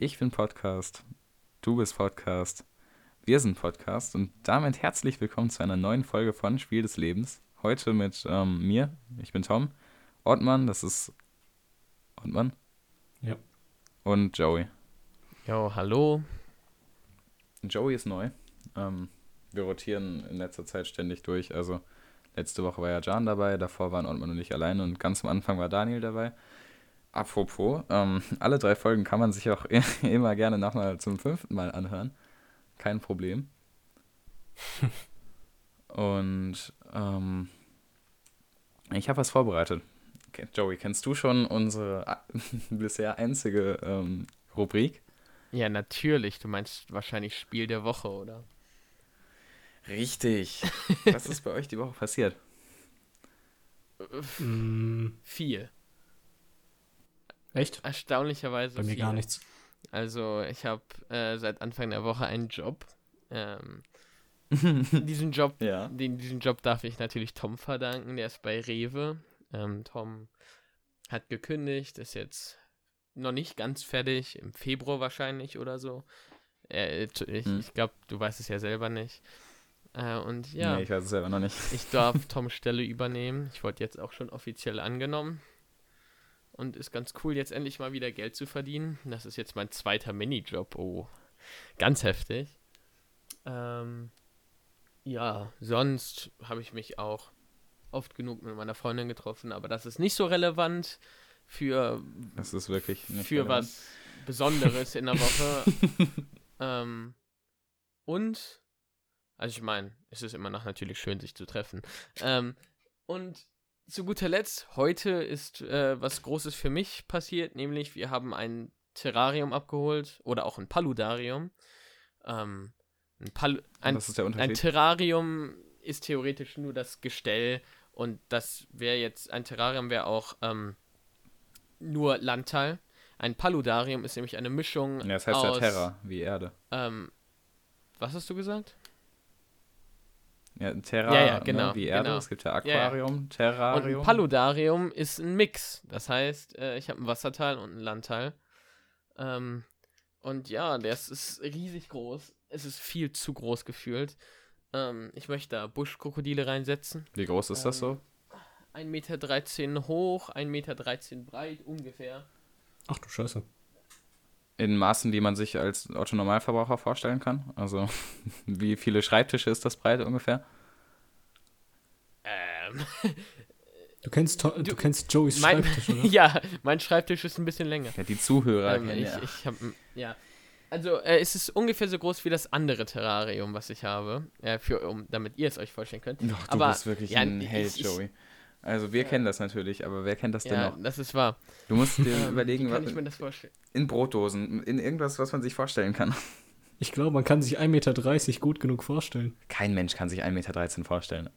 Ich bin Podcast. Du bist Podcast. Wir sind Podcast. Und damit herzlich willkommen zu einer neuen Folge von Spiel des Lebens. Heute mit ähm, mir. Ich bin Tom. Ottmann, das ist. Ottmann? Ja. Und Joey. Jo, hallo. Joey ist neu. Ähm, wir rotieren in letzter Zeit ständig durch. Also letzte Woche war ja Jan dabei, davor waren Ottmann und ich alleine und ganz am Anfang war Daniel dabei. Apropos, ähm, alle drei Folgen kann man sich auch immer gerne nochmal zum fünften Mal anhören. Kein Problem. und ähm, ich habe was vorbereitet. Okay, Joey, kennst du schon unsere bisher einzige ähm, Rubrik? Ja, natürlich. Du meinst wahrscheinlich Spiel der Woche, oder? Richtig. Was ist bei euch die Woche passiert? Mm, Viel. Echt? Erstaunlicherweise Bei mir viel. gar nichts. Also, ich habe äh, seit Anfang der Woche einen Job. Ähm, diesen Job, Ja. den, diesen Job darf ich natürlich Tom verdanken. Der ist bei Rewe. Ähm, Tom hat gekündigt, ist jetzt noch nicht ganz fertig, im Februar wahrscheinlich oder so. Äh, ich Hm. ich glaube, du weißt es ja selber nicht. Äh, und ja. Nee, ich weiß es selber noch nicht. Ich darf Toms Stelle übernehmen. Ich wurde jetzt auch schon offiziell angenommen. Und ist ganz cool, jetzt endlich mal wieder Geld zu verdienen. Das ist jetzt mein zweiter Minijob. Oh, ganz heftig. Ähm, ja, sonst habe ich mich auch oft genug mit meiner Freundin getroffen, aber das ist nicht so relevant für, Das ist wirklich für relevant. was Besonderes in der Woche. ähm, und, also ich meine, es ist immer noch natürlich schön, sich zu treffen. Ähm, und zu guter Letzt, heute ist äh, was Großes für mich passiert, nämlich wir haben ein Terrarium abgeholt oder auch ein Paludarium. Ähm, ein, Pal ein, Was ist der ein? Terrarium ist theoretisch nur das Gestell und das wäre jetzt, ein Terrarium wäre auch ähm, nur Landteil. Ein Paludarium ist nämlich eine Mischung ja, das heißt ja aus, Terra, wie Erde. Ähm, was hast du gesagt? Ja, Terra, Ja, ja, genau, ne, wie Erde. genau. Es gibt ja ja. Aquarium, Und Terrarium. ein Paludarium ist ein Mix. Das heißt, äh, ich habe ein Wasserteil und ein Landteil. Ähm, und ja, das ist riesig groß. Es ist viel zu groß gefühlt. Ähm, ich möchte da Buschkrokodile reinsetzen. wie groß ist das so? 1,13 Meter hoch, 1,13 Meter breit ungefähr. Ach du Scheiße. In Maßen, die man sich als Otto-Normalverbraucher vorstellen kann? Also, wie viele Schreibtische ist das breit ungefähr? Ähm, Du kennst, du, Du- kennst Joeys mein, Schreibtisch, oder? ja, mein Schreibtisch ist ein bisschen länger. Ja, die Zuhörer Ähm, kennen ich, ja. ich hab, ja. Also, äh, es ist ungefähr so groß wie das andere Terrarium, was ich habe. Äh, für, um, damit ihr es euch vorstellen könnt. Doch, du aber- bist wirklich ja, ein ich- Held, ich- Joey. Also, wir Ja. kennen das natürlich, aber wer kennt das denn Ja, noch? das ist wahr. Du musst dir Ähm, überlegen, wie kann was, ich mir das vorstellen? in Brotdosen, in irgendwas, was man sich vorstellen kann. Ich glaube, man kann sich 1,30 Meter gut genug vorstellen. Kein Mensch kann sich 1,13 Meter vorstellen.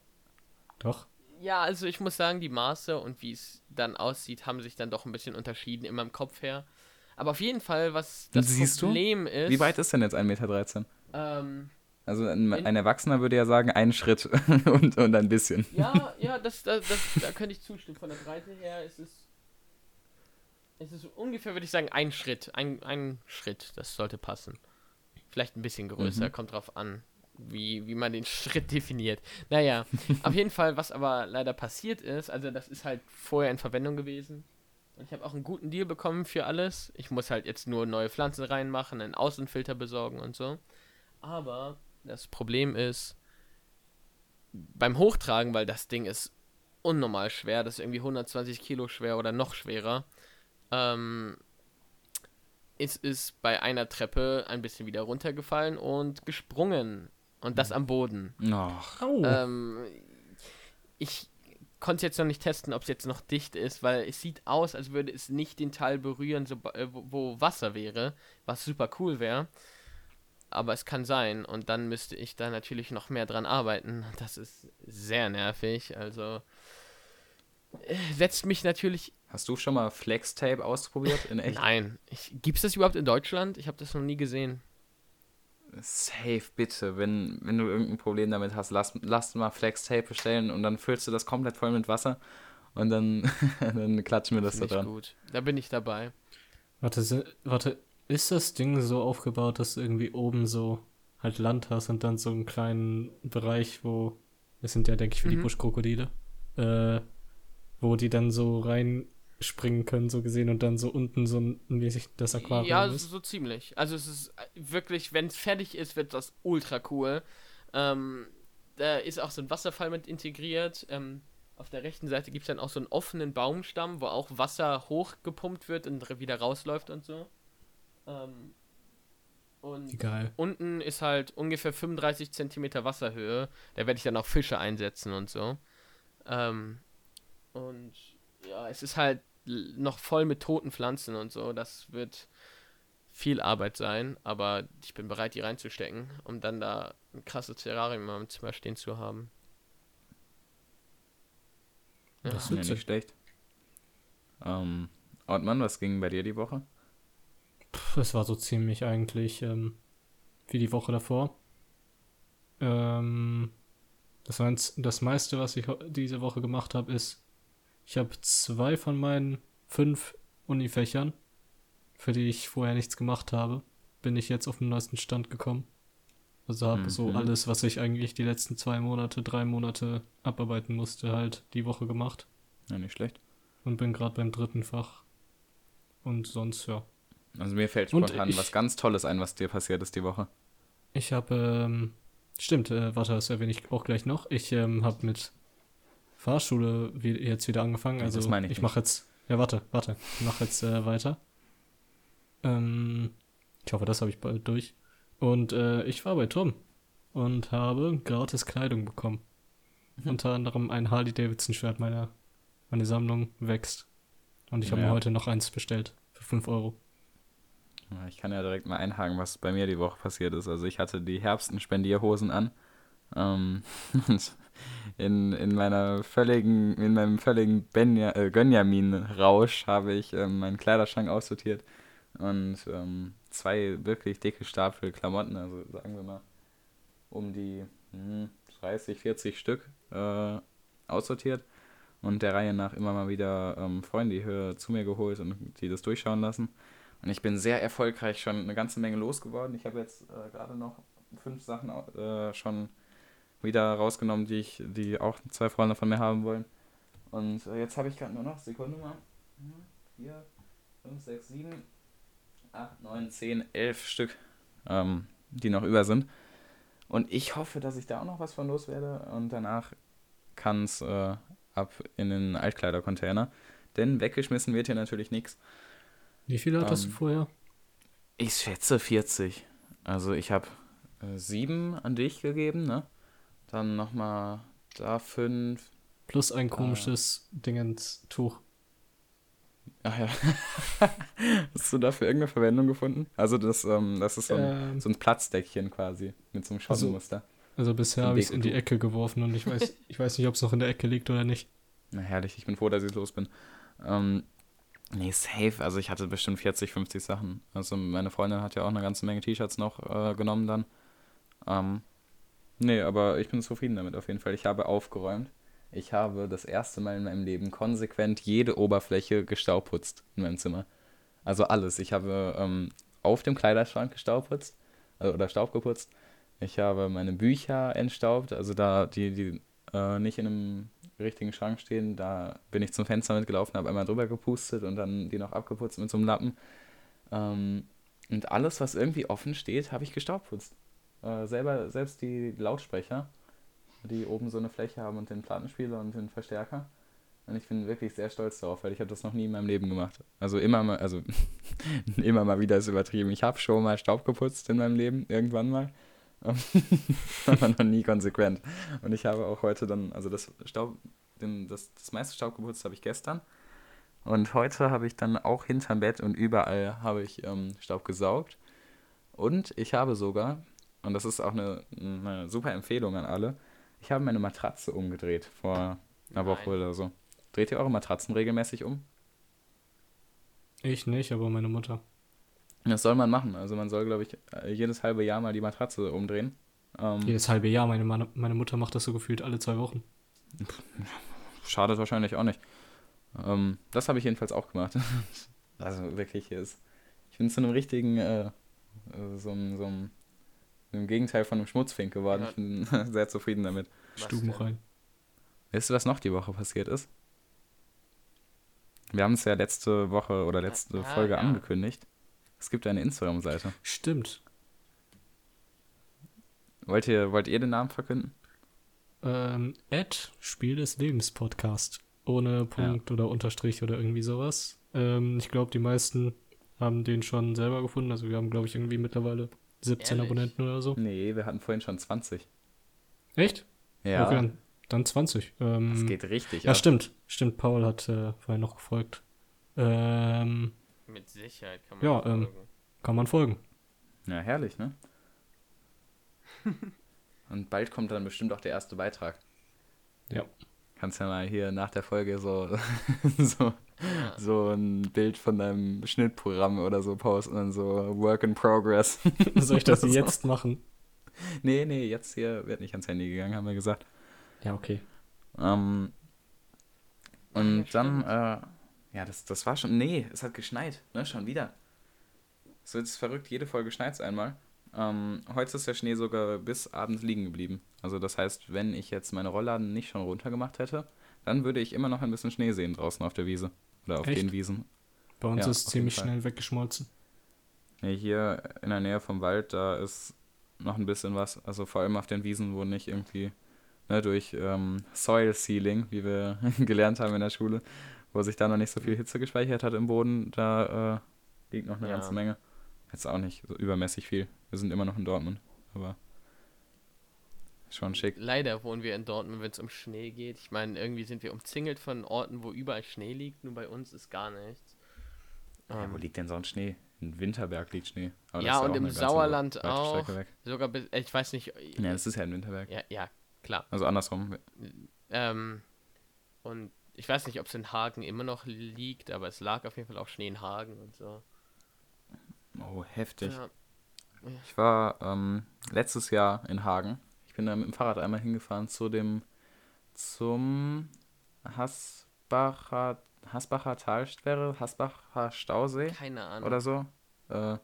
Doch. Ja, also ich muss sagen, die Maße und wie es dann aussieht, haben sich dann doch ein bisschen unterschieden in meinem Kopf her. Aber auf jeden Fall, was das Siehst du? Problem ist. Wie weit ist denn jetzt 1,13 Meter? Ähm, Also ein, In- ein Erwachsener würde ja sagen, einen Schritt und, und ein bisschen. ja, ja, das, das, das, da könnte ich zustimmen. Von der Breite her ist es. Es ist ungefähr, würde ich sagen, ein Schritt. Ein, ein Schritt, das sollte passen. Vielleicht ein bisschen größer, Mhm. kommt drauf an, wie, wie man den Schritt definiert. Naja, auf jeden Fall, was aber leider passiert ist, also das ist halt vorher in Verwendung gewesen. Und ich habe auch einen guten Deal bekommen für alles. Ich muss halt jetzt nur neue Pflanzen reinmachen, einen Außenfilter besorgen und so. Aber das Problem ist, beim Hochtragen, weil das Ding ist unnormal schwer, das ist irgendwie 120 Kilo schwer oder noch schwerer, ähm, es ist bei einer Treppe ein bisschen wieder runtergefallen und gesprungen. Und das am Boden. Och, Au. Ähm, ich konnte es jetzt noch nicht testen, ob es jetzt noch dicht ist, weil es sieht aus, als würde es nicht den Teil berühren, so, äh, wo Wasser wäre, was super cool wäre. Aber es kann sein und dann müsste ich da natürlich noch mehr dran arbeiten. Das ist sehr nervig. Also äh, setzt mich natürlich. hast du schon mal Flex-Tape ausprobiert in echt? Nein, gibt es das überhaupt in Deutschland? Ich habe das noch nie gesehen. Safe, bitte. Wenn, wenn du irgendein Problem damit hast, lass, lass mal Flex-Tape bestellen und dann füllst du das komplett voll mit Wasser und dann, dann klatschen wir das da Finde ich dran. gut. Da bin ich dabei. Warte, warte. Ist das Ding so aufgebaut, dass du irgendwie oben so halt Land hast und dann so einen kleinen Bereich, wo, das sind ja, denke ich, für die Mhm. Buschkrokodile, äh, wo die dann so reinspringen können, so gesehen, und dann so unten so ein, mäßig das Aquarium Ja, ist. so ziemlich. Also es ist äh, wirklich, wenn es fertig ist, wird das ultra cool. Ähm, da ist auch so ein Wasserfall mit integriert. Ähm, auf der rechten Seite gibt es dann auch so einen offenen Baumstamm, wo auch Wasser hochgepumpt wird und wieder rausläuft und so. Ähm, und geil. unten ist halt ungefähr 35 Zentimeter Wasserhöhe. Da werde ich dann auch Fische einsetzen und so. Ähm, und ja, es ist halt noch voll mit toten Pflanzen und so. Das wird viel Arbeit sein, aber ich bin bereit, die reinzustecken, um dann da ein krasses Terrarium in meinem Zimmer stehen zu haben. Ja. Das Ja, wird nicht schlecht. Ähm, Ortmann, was ging bei dir die Woche? Es war so ziemlich eigentlich ähm, wie die Woche davor. Ähm, das, war jetzt das meiste, was ich diese Woche gemacht habe, ist, ich habe zwei von meinen fünf Unifächern, für die ich vorher nichts gemacht habe, bin ich jetzt auf den neuesten Stand gekommen. Also habe so Mhm. alles, was ich eigentlich die letzten zwei Monate, drei Monate abarbeiten musste, halt die Woche gemacht Ja, nicht schlecht. und bin gerade beim dritten Fach. Und sonst, ja. Also mir fällt spontan ich- was ganz Tolles ein, was dir passiert ist die Woche. Ich habe, ähm, stimmt, äh, warte, das erwähne ich auch gleich noch. Ich ähm, habe mit Fahrschule wie, jetzt wieder angefangen. Also das meine ich ich mache jetzt, ja warte, warte, ich mache jetzt äh, weiter. Ähm, ich hoffe, das habe ich bald durch. Und äh, ich war bei Tom und habe gratis Kleidung bekommen. Mhm. Unter anderem ein Harley Davidson Schwert. Meine, meine Sammlung wächst. Und ich habe Ja. mir heute noch eins bestellt für 5 Euro. Ich kann ja direkt mal einhaken, was bei mir die Woche passiert ist. Also ich hatte die Herbsten Spendierhosen an. Ähm, in, in meiner völligen, in meinem völligen Benja, äh, Gönjamin-Rausch habe ich ähm, meinen Kleiderschrank aussortiert und ähm, zwei wirklich dicke Stapel Klamotten, also sagen wir mal um die hm, 30, 40 Stück äh, aussortiert und der Reihe nach immer mal wieder ähm, Freunde hier zu mir geholt und die das durchschauen lassen. Und ich bin sehr erfolgreich schon eine ganze Menge losgeworden. Ich habe jetzt äh, gerade noch fünf Sachen äh, schon wieder rausgenommen, die ich, die auch zwei Freunde von mir haben wollen. Und äh, jetzt habe ich gerade nur noch, Sekunde mal, 4, 5, 6, 7, 8, 9, 10, 11 Stück, ähm, die noch über sind. Und ich hoffe, dass ich da auch noch was von loswerde. Und danach kann es äh, ab in den Altkleidercontainer. Denn weggeschmissen wird hier natürlich nichts. Wie viele hattest Ähm, du vorher? Ich schätze 40. Also ich habe äh, sieben an dich gegeben, ne? Dann nochmal da fünf. Plus ein komisches Dingens-Tuch. Ach ja. Hast du dafür irgendeine Verwendung gefunden? Also das, ähm, das ist so ein, Ähm, so ein Platzdeckchen quasi mit so einem Also- Schottenmuster. Also bisher Ein habe ich es in die. Ecke geworfen und ich weiß, ich weiß nicht, ob es noch in der Ecke liegt oder nicht. Na herrlich, ich bin froh, dass ich los bin. Ähm, nee, safe. Also ich hatte bestimmt 40, 50 Sachen. Also meine Freundin hat ja auch eine ganze Menge T-Shirts noch äh, genommen dann. Ähm, nee, aber ich bin zufrieden damit auf jeden Fall. Ich habe aufgeräumt. Ich habe das erste Mal in meinem Leben konsequent jede Oberfläche gestaubputzt in meinem Zimmer. Also alles. Ich habe ähm, auf dem Kleiderschrank gestaubputzt äh, oder Staub geputzt. Ich habe meine Bücher entstaubt, also da die, die äh, nicht in einem richtigen Schrank stehen, da bin ich zum Fenster mitgelaufen, habe einmal drüber gepustet und dann die noch abgeputzt mit so einem Lappen. Ähm, und alles, was irgendwie offen steht, habe ich gestaubputzt. Äh, selber, selbst die Lautsprecher, die oben so eine Fläche haben und den Plattenspieler und den Verstärker. Und ich bin wirklich sehr stolz darauf, weil ich habe das noch nie in meinem Leben gemacht. Also immer mal, also immer mal wieder ist übertrieben. Ich habe schon mal Staub geputzt in meinem Leben, irgendwann mal. Aber noch nie konsequent. Und ich habe auch heute dann, also das Staub, den, das, das meiste Staub geputzt habe ich gestern. Und heute habe ich dann auch hinterm Bett und überall habe ich ähm, Staub gesaugt. Und ich habe sogar, und das ist auch eine, eine super Empfehlung an alle, ich habe meine Matratze umgedreht vor einer Woche Nein. oder so. Dreht ihr eure Matratzen regelmäßig um? Ich nicht, aber meine Mutter. Das soll man machen. Also man soll, glaube ich, äh, jedes halbe Jahr mal die Matratze umdrehen. Ähm, Jedes halbe Jahr. Meine, meine Mutter macht das so gefühlt alle zwei Wochen. Schadet wahrscheinlich auch nicht. Ähm, das habe ich jedenfalls auch gemacht. also wirklich, es, ich bin zu einem richtigen, äh, äh, so, einem- so, einem- im Gegenteil von einem Schmutzfink geworden. Ja. Ich bin sehr zufrieden damit. Stuben rein. Weißt du, was noch die Woche passiert ist? Wir haben es ja letzte Woche oder letzte Ah, Folge ja. angekündigt. Es gibt eine Instagram-Seite. Stimmt. Wollt ihr, wollt ihr den Namen verkünden? Ähm, Ed, Spiel des Lebens Podcast. Ohne Punkt oder Unterstrich oder irgendwie sowas. Ähm, ich glaube, die meisten haben den schon selber gefunden. Also wir haben, glaube ich, irgendwie mittlerweile 17 Ehrlich? Abonnenten oder so. Nee, wir hatten vorhin schon 20. Echt? Ja, Okay, dann, dann 20. Ähm, das geht richtig. ja, ab. stimmt. Stimmt, Paul hat äh, vorhin noch gefolgt. Ähm, Mit Sicherheit kann man Ja, ähm, folgen. kann man folgen. Ja, herrlich, ne? Und bald kommt dann bestimmt auch der erste Beitrag. Ja. Kannst ja mal hier nach der Folge so, so, Ja. so ein Bild von deinem Schnittprogramm oder so posten und so Work in Progress. Soll ich das jetzt machen? Nee, nee, jetzt hier wird nicht ans Handy gegangen, haben wir gesagt. Ja, okay. Ähm, und Ja, dann, äh, ja, das, das war schon, nee, es hat geschneit, ne, schon wieder. So ist verrückt, jede Folge schneit es einmal. Ähm, heute ist der Schnee sogar bis abends liegen geblieben. Also das heißt, wenn ich jetzt meine Rollladen nicht schon runtergemacht hätte, dann würde ich immer noch ein bisschen Schnee sehen draußen auf der Wiese. Oder auf Echt? den Wiesen. Bei uns Ja, ist auf ziemlich schnell weggeschmolzen. Nee, hier in der Nähe vom Wald, da ist noch ein bisschen was. Also vor allem auf den Wiesen, wo nicht irgendwie ne, durch ähm, Soil Sealing, wie wir gelernt haben in der Schule, wo sich da noch nicht so viel Hitze gespeichert hat im Boden, da äh, liegt noch eine Ja. ganze Menge. Jetzt auch nicht so übermäßig viel. Wir sind immer noch in Dortmund, aber schon schick. Leider wohnen wir in Dortmund, wenn es um Schnee geht. Ich meine, irgendwie sind wir umzingelt von Orten, wo überall Schnee liegt. Nur bei uns ist gar nichts. Ja, Ähm, wo liegt denn sonst Schnee? In Winterberg liegt Schnee. Aber Ja, und auch im Sauerland auch. Sogar bis, äh, ich weiß nicht. Ja, das ist ja in Winterberg. ja, ja, klar. Also andersrum. Ähm, und ich weiß nicht, ob es in Hagen immer noch liegt, aber es lag auf jeden Fall auch Schnee in Hagen und so. Oh, heftig. Ja, Ich war ähm, letztes Jahr in Hagen. Ich bin da mit dem Fahrrad einmal hingefahren zu dem zum Hasbacher Hasbacher Talsperre, Hasbacher Stausee keine Ahnung. oder so. Äh,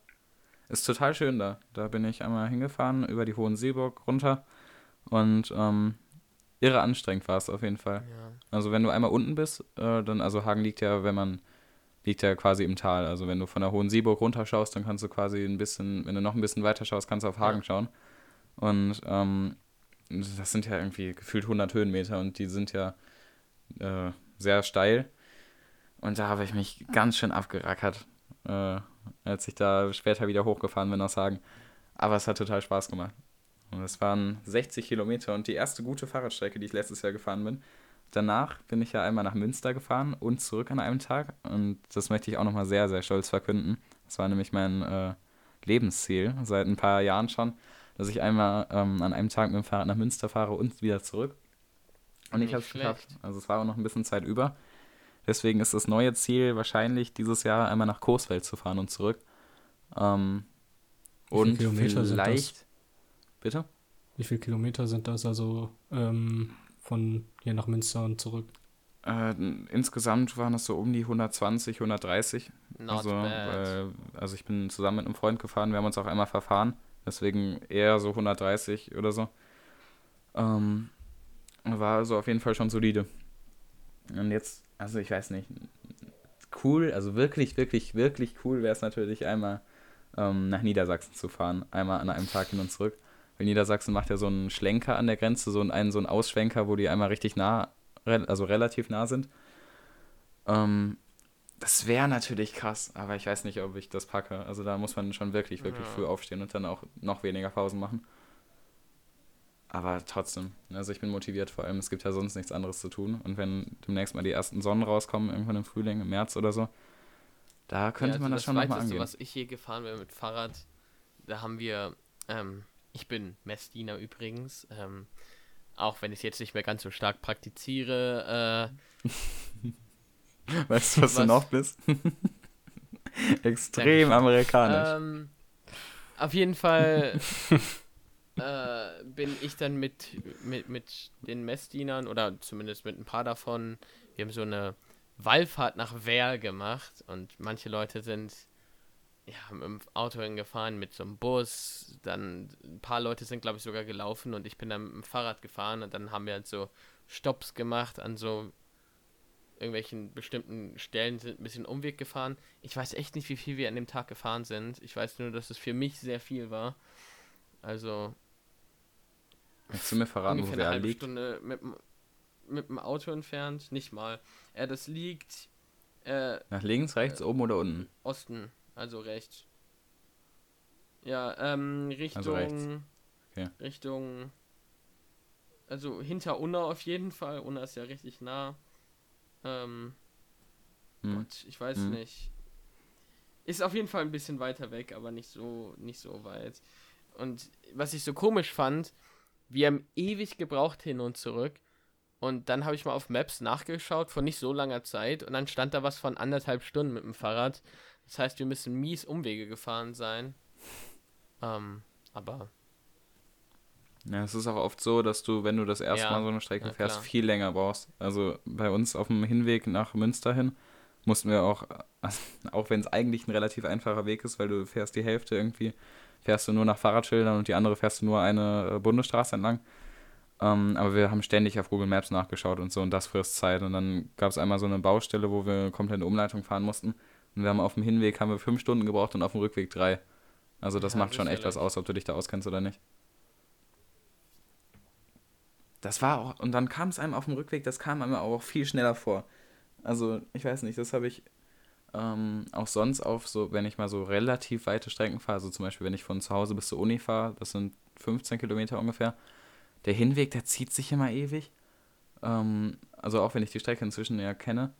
ist total schön da. Da bin ich einmal hingefahren über die Hohen Seeburg runter und ähm, irre anstrengend war es auf jeden Fall. Ja. Also wenn du einmal unten bist, äh, dann, also Hagen liegt ja, wenn man, liegt ja quasi im Tal. Also wenn du von der Hohen Seeburg runterschaust, dann kannst du quasi ein bisschen, wenn du noch ein bisschen weiter schaust, kannst du auf Hagen Ja. schauen. Und ähm, das sind ja irgendwie gefühlt 100 Höhenmeter und die sind ja äh, sehr steil. Und da habe ich mich ganz schön abgerackert, äh, als ich da später wieder hochgefahren bin aus Hagen. Aber es hat total Spaß gemacht. Und es waren 60 Kilometer und die erste gute Fahrradstrecke, die ich letztes Jahr gefahren bin. Danach bin ich ja einmal nach Münster gefahren und zurück an einem Tag. Und das möchte ich auch nochmal sehr, sehr stolz verkünden. Das war nämlich mein äh, Lebensziel seit ein paar Jahren schon, dass ich einmal ähm, an einem Tag mit dem Fahrrad nach Münster fahre und wieder zurück. Und ich Nicht habe es geschafft. Also es war auch noch ein bisschen Zeit über. Deswegen ist das neue Ziel wahrscheinlich dieses Jahr einmal nach Coesfeld zu fahren und zurück. Ähm, und das? vielleicht. Bitte? Wie viele Kilometer sind das also ähm, von hier nach Münster und zurück? Äh, insgesamt waren es so um die 120, 130. Not also, bad. weil, also ich bin zusammen mit einem Freund gefahren, wir haben uns auch einmal verfahren. Deswegen eher so 130 oder so. Ähm, war also auf jeden Fall schon solide. Und jetzt, also ich weiß nicht, cool, also wirklich, wirklich, wirklich cool wäre es natürlich einmal ähm, nach Niedersachsen zu fahren. Einmal an einem Tag hin und zurück. Weil Niedersachsen macht ja so einen Schlenker an der Grenze, so einen, so einen Ausschwenker, wo die einmal richtig nah, also relativ nah sind. Ähm, das wäre natürlich krass, aber ich weiß nicht, ob ich das packe. Also da muss man schon wirklich, wirklich Ja. früh aufstehen und dann auch noch weniger Pausen machen. Aber trotzdem, also ich bin motiviert, vor allem es gibt ja sonst nichts anderes zu tun. Und wenn demnächst mal die ersten Sonnen rauskommen, irgendwann im Frühling, im März oder so, da könnte Ja, man also das schon nochmal angehen. was ich hier gefahren bin mit Fahrrad, da haben wir, ähm, ich bin Messdiener übrigens, ähm, auch wenn ich es jetzt nicht mehr ganz so stark praktiziere, Weißt du, was, du was- noch bist? Extrem amerikanisch. ähm, auf jeden Fall äh, bin ich dann mit, mit, mit den Messdienern oder zumindest mit ein paar davon, wir haben so eine Wallfahrt nach Wehr gemacht und manche Leute sind ja, mit dem Auto hingefahren, mit so einem Bus. Dann ein paar Leute sind, glaube ich, sogar gelaufen und ich bin dann mit dem Fahrrad gefahren und dann haben wir halt so Stops gemacht an so irgendwelchen bestimmten Stellen, sind ein bisschen Umweg gefahren. Ich weiß echt nicht, wie viel wir an dem Tag gefahren sind. Ich weiß nur, dass es für mich sehr viel war. Also. Kannst du mir verraten, wo halbe liegt? Stunde mit, dem- mit dem Auto entfernt. Nicht mal. Äh, das liegt äh, Nach links, rechts, oben oder unten? Osten, also rechts. Ja, ähm, Richtung. Also rechts. Okay. Richtung. Also hinter Unna auf jeden Fall. Unna ist ja richtig nah. Ähm, Hm. Gott, ich weiß Hm. nicht. Ist auf jeden Fall ein bisschen weiter weg, aber nicht so, nicht so weit. Und was ich so komisch fand, wir haben ewig gebraucht hin und zurück. Und dann habe ich mal auf Maps nachgeschaut vor nicht so langer Zeit und dann stand da was von anderthalb Stunden mit dem Fahrrad. Das heißt, wir müssen mies Umwege gefahren sein. Ähm, aber Ja, es ist auch oft so, dass du, wenn du das erste Ja, Mal so eine Strecke fährst, viel länger brauchst. Also bei uns auf dem Hinweg nach Münster hin mussten wir auch, also auch wenn es eigentlich ein relativ einfacher Weg ist, weil du fährst die Hälfte irgendwie, fährst du nur nach Fahrradschildern und die andere fährst du nur eine äh, Bundesstraße entlang. Ähm, aber wir haben ständig auf Google Maps nachgeschaut und so und das frisst Zeit. Und dann gab es einmal so eine Baustelle, wo wir komplett eine Umleitung fahren mussten. Und wir haben auf dem Hinweg haben wir fünf Stunden gebraucht und auf dem Rückweg drei. Also das Ja, macht schon echt was aus, ob du dich da auskennst oder nicht. Das war auch, und dann kam es einem auf dem Rückweg, das kam einem auch viel schneller vor. Also, ich weiß nicht, das habe ich ähm, auch sonst auf so, wenn ich mal so relativ weite Strecken fahre, also zum Beispiel, wenn ich von zu Hause bis zur Uni fahre, das sind 15 Kilometer ungefähr, der Hinweg, der zieht sich immer ewig. Ähm, also auch wenn ich die Strecke inzwischen ja kenne.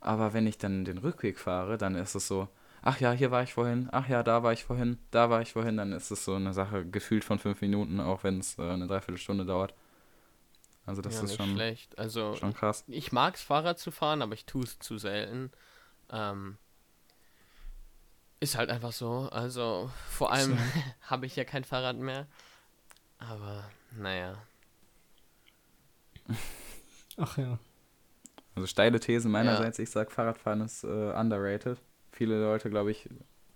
Aber wenn ich dann den Rückweg fahre, dann ist es so, ach ja, hier war ich vorhin, ach ja, da war ich vorhin, da war ich vorhin, dann ist es so eine Sache gefühlt von fünf Minuten, auch wenn es äh, eine Dreiviertelstunde dauert. Also das ja, ist schon, schlecht. Also schon krass. ich mag es Fahrrad zu fahren, aber ich tue es zu selten. Ähm, ist halt einfach so. Also vor allem habe ich ja kein Fahrrad mehr. Aber naja. Ach ja. Also steile These meinerseits, ich sag Fahrradfahren ist äh, underrated. Viele Leute, glaube ich,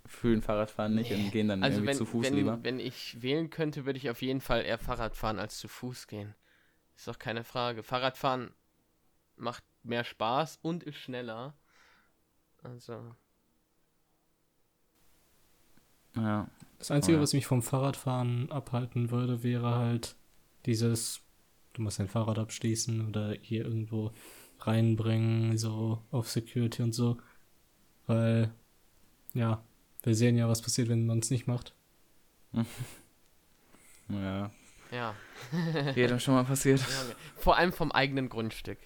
fühlen Fahrradfahren nicht und gehen dann Also irgendwie wenn, zu Fuß wenn, lieber. wenn ich wählen könnte, würde ich auf jeden Fall eher Fahrrad fahren als zu Fuß gehen. Ist doch keine Frage. Fahrradfahren macht mehr Spaß und ist schneller. Also. Ja, Das Einzige, Oh ja. was mich vom Fahrradfahren abhalten würde, wäre halt dieses, du musst dein Fahrrad abschließen oder hier irgendwo reinbringen, so auf Security und so. Weil, ja, wir sehen ja, was passiert, wenn man es nicht macht. ja. Ja. Jedem schon mal passiert. Vor allem vom eigenen Grundstück.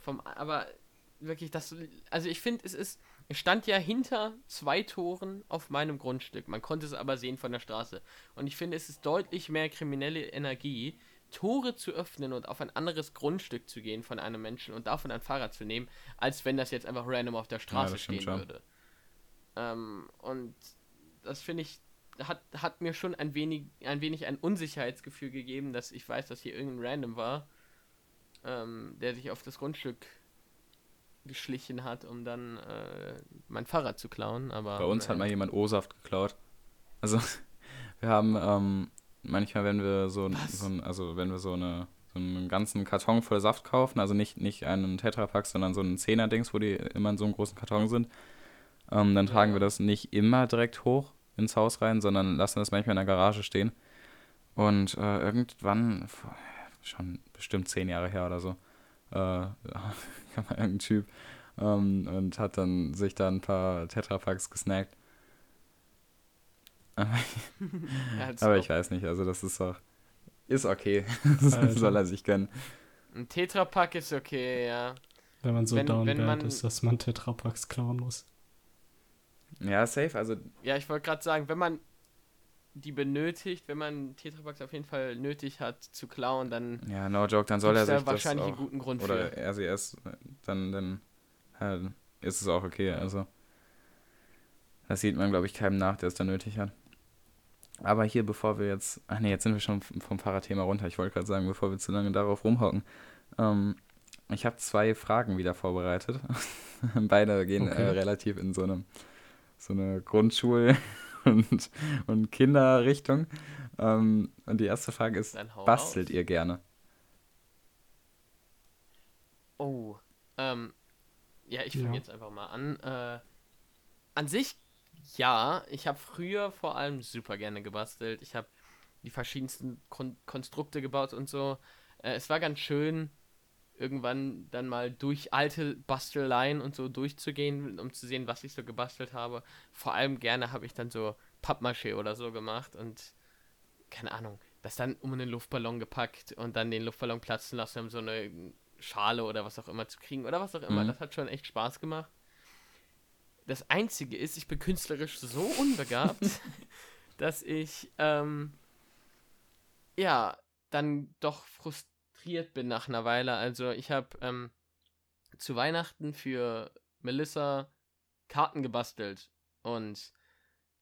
Vom, aber wirklich, das. Also ich finde, es ist. Es stand ja hinter zwei Toren auf meinem Grundstück. Man konnte es aber sehen von der Straße. Und ich finde, es ist deutlich mehr kriminelle Energie, Tore zu öffnen und auf ein anderes Grundstück zu gehen von einem Menschen und davon ein Fahrrad zu nehmen, als wenn das jetzt einfach random auf der Straße stimmt stehen schon. würde. Ähm, und das finde ich, hat, hat mir schon ein wenig, ein wenig ein Unsicherheitsgefühl gegeben, dass ich weiß, dass hier irgendein Random war, ähm, der sich auf das Grundstück geschlichen hat, um dann äh, mein Fahrrad zu klauen. Aber Bei uns hat naja. mal jemand O-Saft geklaut. Also, wir haben ähm, manchmal, wenn wir so, so ein, also wenn wir so eine so einen ganzen Karton voll Saft kaufen, also nicht, nicht einen Tetrapack, sondern so einen Zehner-Dings, wo die immer in so einem großen Karton sind, ähm, dann tragen wir das nicht immer direkt hoch ins Haus rein, sondern lassen das manchmal in der Garage stehen. Und äh, irgendwann, schon bestimmt zehn Jahre her oder so, äh, kam mal irgendein Typ ähm, und hat dann sich da ein paar Tetrapacks gesnackt. Aber, Er ich weiß nicht, also das ist auch, ist okay. Das soll er sich gönnen. Ein Tetrapack ist okay, ja. Wenn man so Wenn- down wenn man- ist, dass man Tetrapacks klauen muss. Ja, safe, also Ja, ich wollte gerade sagen, wenn man die benötigt, wenn man Tetrapacks auf jeden Fall nötig hat zu klauen, dann Ja, no joke, dann soll er da sich das wahrscheinlich auch, einen guten Grund oder für. RCS, dann, dann ist es auch okay, also das sieht man, glaube ich, keinem nach, der es dann nötig hat. Aber hier, bevor wir jetzt, ach nee, jetzt sind wir schon vom Fahrradthema runter, ich wollte gerade sagen, bevor wir zu lange darauf rumhocken, ähm, ich habe zwei Fragen wieder vorbereitet. Beide gehen Okay. äh, relativ in so einem, so eine Grundschul- und, und Kinderrichtung. Ähm, und die erste Frage ist, bastelt raus. ihr gerne? Oh, ähm, ja, ich fange Ja. jetzt einfach mal an. Äh, an sich, ja, ich habe früher vor allem super gerne gebastelt. Ich habe die verschiedensten Kon Konstrukte gebaut und so. Äh, es war ganz schön, irgendwann dann mal durch alte Basteleien und so durchzugehen, um zu sehen, was ich so gebastelt habe. Vor allem gerne habe ich dann so Pappmaché oder so gemacht und keine Ahnung, das dann um einen Luftballon gepackt und dann den Luftballon platzen lassen, um so eine Schale oder was auch immer zu kriegen oder was auch immer. Mhm. Das hat schon echt Spaß gemacht. Das Einzige ist, ich bin künstlerisch so unbegabt, dass ich ähm, ja dann doch frustriert bin nach einer Weile. Also ich habe ähm, zu Weihnachten für Melissa Karten gebastelt und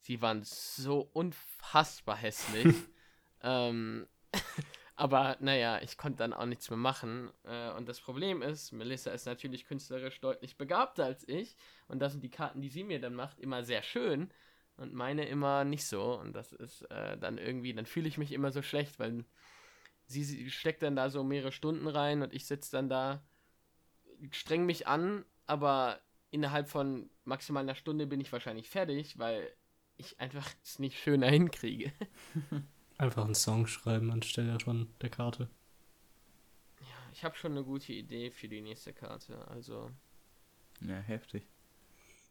sie waren so unfassbar hässlich. ähm, aber naja, ich konnte dann auch nichts mehr machen. Äh, und das Problem ist, Melissa ist natürlich künstlerisch deutlich begabter als ich. Und da sind die Karten, die sie mir dann macht, immer sehr schön. Und meine immer nicht so. Und das ist äh, dann irgendwie, dann fühle ich mich immer so schlecht, weil sie, sie steckt dann da so mehrere Stunden rein und ich sitze dann da, streng mich an, aber innerhalb von maximal einer Stunde bin ich wahrscheinlich fertig, weil ich einfach es nicht schöner hinkriege. Einfach einen Song schreiben anstelle von der Karte. Ich habe schon eine gute Idee für die nächste Karte. Also, Ja, heftig.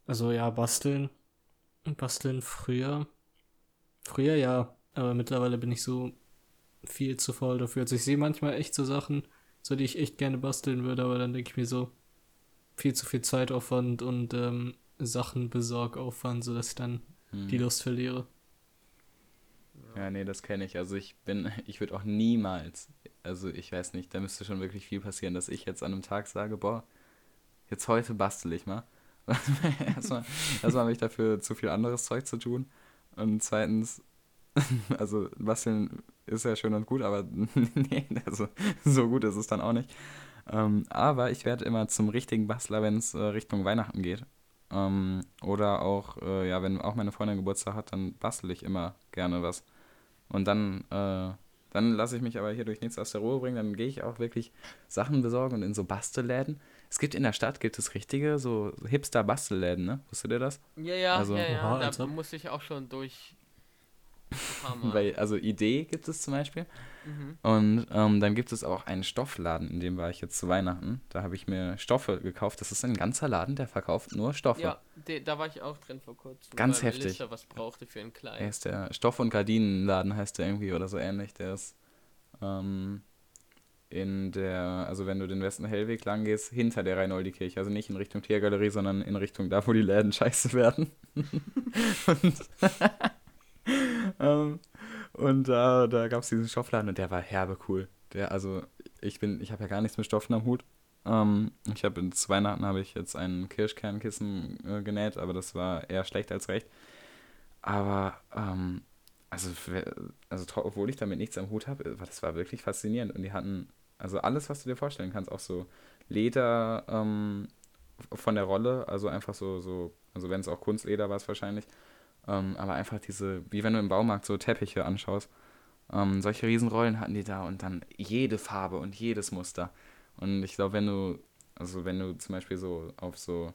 Also ja, basteln. Basteln früher. Früher ja, aber mittlerweile bin ich so viel zu faul dafür. Also ich sehe manchmal echt so Sachen, so die ich echt gerne basteln würde, aber dann denke ich mir so, viel zu viel Zeitaufwand und ähm, Sachen Besorgaufwand, sodass ich dann Hm. die Lust verliere. Ja, nee, das kenne ich. Also ich bin, ich würde auch niemals, also ich weiß nicht, da müsste schon wirklich viel passieren, dass ich jetzt an einem Tag sage, boah, jetzt heute bastel ich mal. erstmal, erstmal habe ich dafür zu viel anderes Zeug zu tun. Und zweitens, also basteln ist ja schön und gut, aber nee, also so gut ist es dann auch nicht. Ähm, aber ich werde immer zum richtigen Bastler, wenn es äh, Richtung Weihnachten geht. Ähm, oder auch, äh, ja, wenn auch meine Freundin Geburtstag hat, dann bastel ich immer gerne was. Und dann, äh, dann lasse ich mich aber hier durch nichts aus der Ruhe bringen. Dann gehe ich auch wirklich Sachen besorgen und in so Bastelläden. Es gibt in der Stadt, gibt es richtige, so Hipster-Bastelläden, ne? Wusstet ihr das? ja, ja, Also- ja, ja. Oha, da ob. musste ich auch schon durch. Weil, also Idee gibt es zum Beispiel. mhm. Und ähm, dann gibt es auch einen Stoffladen, in dem war ich jetzt zu Weihnachten. Da habe ich mir Stoffe gekauft. Das ist ein ganzer Laden, der verkauft nur Stoffe. Ja, de, da war ich auch drin vor kurzem. Ganz heftig. Melissa was brauchte für ein Kleid. Er ist der Stoff- und Gardinenladen, heißt der irgendwie oder so ähnlich. Der ist ähm, in der, also wenn du den Westen Hellweg lang gehst, hinter der Reinoldi-Kirche. Also nicht in Richtung Tiergalerie, sondern in Richtung da, wo die Läden scheiße werden. und ähm, und da, da gab es diesen Stoffladen und der war herbe cool. Der, also ich bin, ich habe ja gar nichts mit Stoffen am Hut. Ähm, ich habe zu Weihnachten habe ich jetzt ein Kirschkernkissen äh, genäht, aber das war eher schlecht als recht. Aber ähm, also, also obwohl ich damit nichts am Hut habe, das war wirklich faszinierend. Und die hatten also alles, was du dir vorstellen kannst, auch so Leder ähm, von der Rolle, also einfach so, so also wenn es auch Kunstleder war es wahrscheinlich, ähm, aber einfach diese, wie wenn du im Baumarkt so Teppiche anschaust, ähm, solche Riesenrollen hatten die da und dann jede Farbe und jedes Muster. Und ich glaube, wenn du, also wenn du zum Beispiel so auf so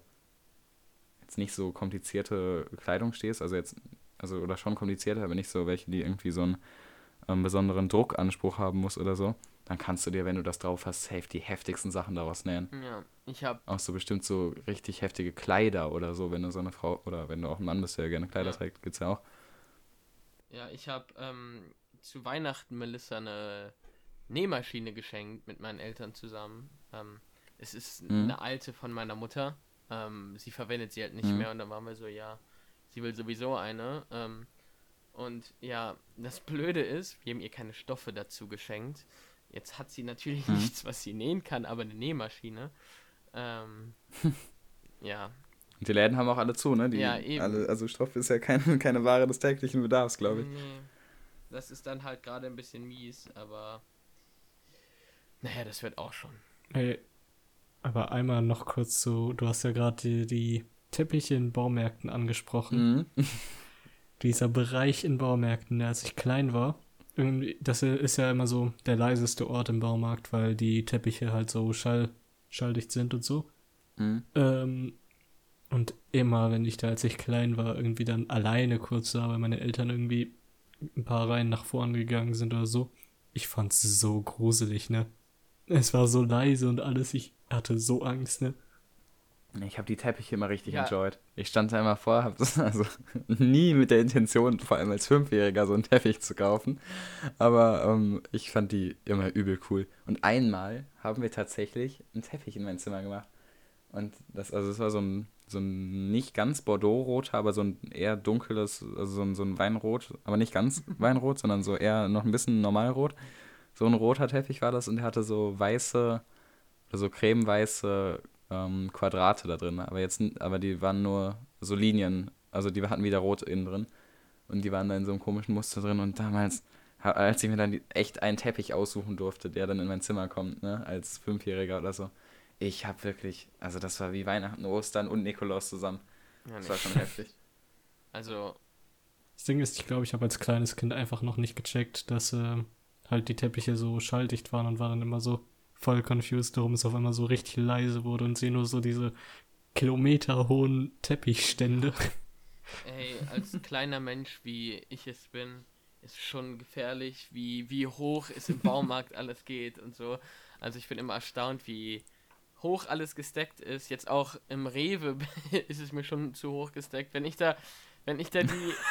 jetzt nicht so komplizierte Kleidung stehst, also jetzt, also oder schon komplizierte, aber nicht so welche, die irgendwie so einen ähm, besonderen Druckanspruch haben muss oder so, dann kannst du dir, wenn du das drauf hast, safe die heftigsten Sachen daraus nähen. Ja, ich habe Auch so bestimmt so richtig heftige Kleider oder so, wenn du so eine Frau, oder wenn du auch ein Mann bist, der gerne Kleider Ja. trägt, gibt's ja auch. ja, ich habe ähm, zu Weihnachten Melissa eine Nähmaschine geschenkt mit meinen Eltern zusammen. Ähm, es ist Mhm. eine alte von meiner Mutter. Ähm, sie verwendet sie halt nicht Mhm. mehr und dann waren wir so, ja, sie will sowieso eine. Ähm, und ja, das Blöde ist, wir haben ihr keine Stoffe dazu geschenkt. Jetzt hat sie natürlich Mhm. nichts, was sie nähen kann, aber eine Nähmaschine. Ähm, ja, Und die Läden haben auch alle zu, ne? Die Ja, eben. Alle, also Stoff ist ja kein, keine Ware des täglichen Bedarfs, glaube ich. Nee, das ist dann halt gerade ein bisschen mies, aber naja, das wird auch schon. Ey, aber einmal noch kurz so, du hast ja gerade die, die Teppiche in Baumärkten angesprochen. Mhm. Dieser Bereich in Baumärkten, der als ich klein war, das ist ja immer so der leiseste Ort im Baumarkt, weil die Teppiche halt so schall, schalldicht sind und so. Mhm. Ähm, und immer, wenn ich da, als ich klein war, irgendwie dann alleine kurz da, weil meine Eltern irgendwie ein paar Reihen nach vorn gegangen sind oder so, ich fand's so gruselig, ne? Es war so leise und alles, ich hatte so Angst, ne? Ich habe die Teppiche immer richtig Ja. enjoyed. Ich stand da immer vor, habe das also nie mit der Intention, vor allem als Fünfjähriger, so einen Teppich zu kaufen. Aber ähm, ich fand die immer übel cool. Und einmal haben wir tatsächlich einen Teppich in mein Zimmer gemacht. Und das, also es war so ein, so ein nicht ganz Bordeaux-roter, aber so ein eher dunkles, also so ein, so ein Weinrot, aber nicht ganz Weinrot, sondern so eher noch ein bisschen normalrot. So ein roter Teppich war das und der hatte so weiße, oder so cremeweiße ähm, Quadrate da drin, aber jetzt, n- aber die waren nur so Linien, also die hatten wieder rot innen drin. Und die waren da in so einem komischen Muster drin. Und damals, als ich mir dann echt einen Teppich aussuchen durfte, der dann in mein Zimmer kommt, ne, als Fünfjähriger oder so, ich habe wirklich, also das war wie Weihnachten, Ostern und Nikolaus zusammen, Ja, das war schon heftig. Also, Das Ding ist, ich glaube, ich habe als kleines Kind einfach noch nicht gecheckt, dass äh, halt die Teppiche so schalldicht waren und war dann immer so voll confused, warum es auf einmal so richtig leise wurde und sehe nur so diese kilometerhohen Teppichstände. ey, als kleiner Mensch, wie ich es bin, ist schon gefährlich, wie, wie hoch es im Baumarkt alles geht und so. Also ich bin immer erstaunt, wie hoch alles gesteckt ist. Jetzt auch im Rewe ist es mir schon zu hoch gesteckt. Wenn ich da, wenn ich da die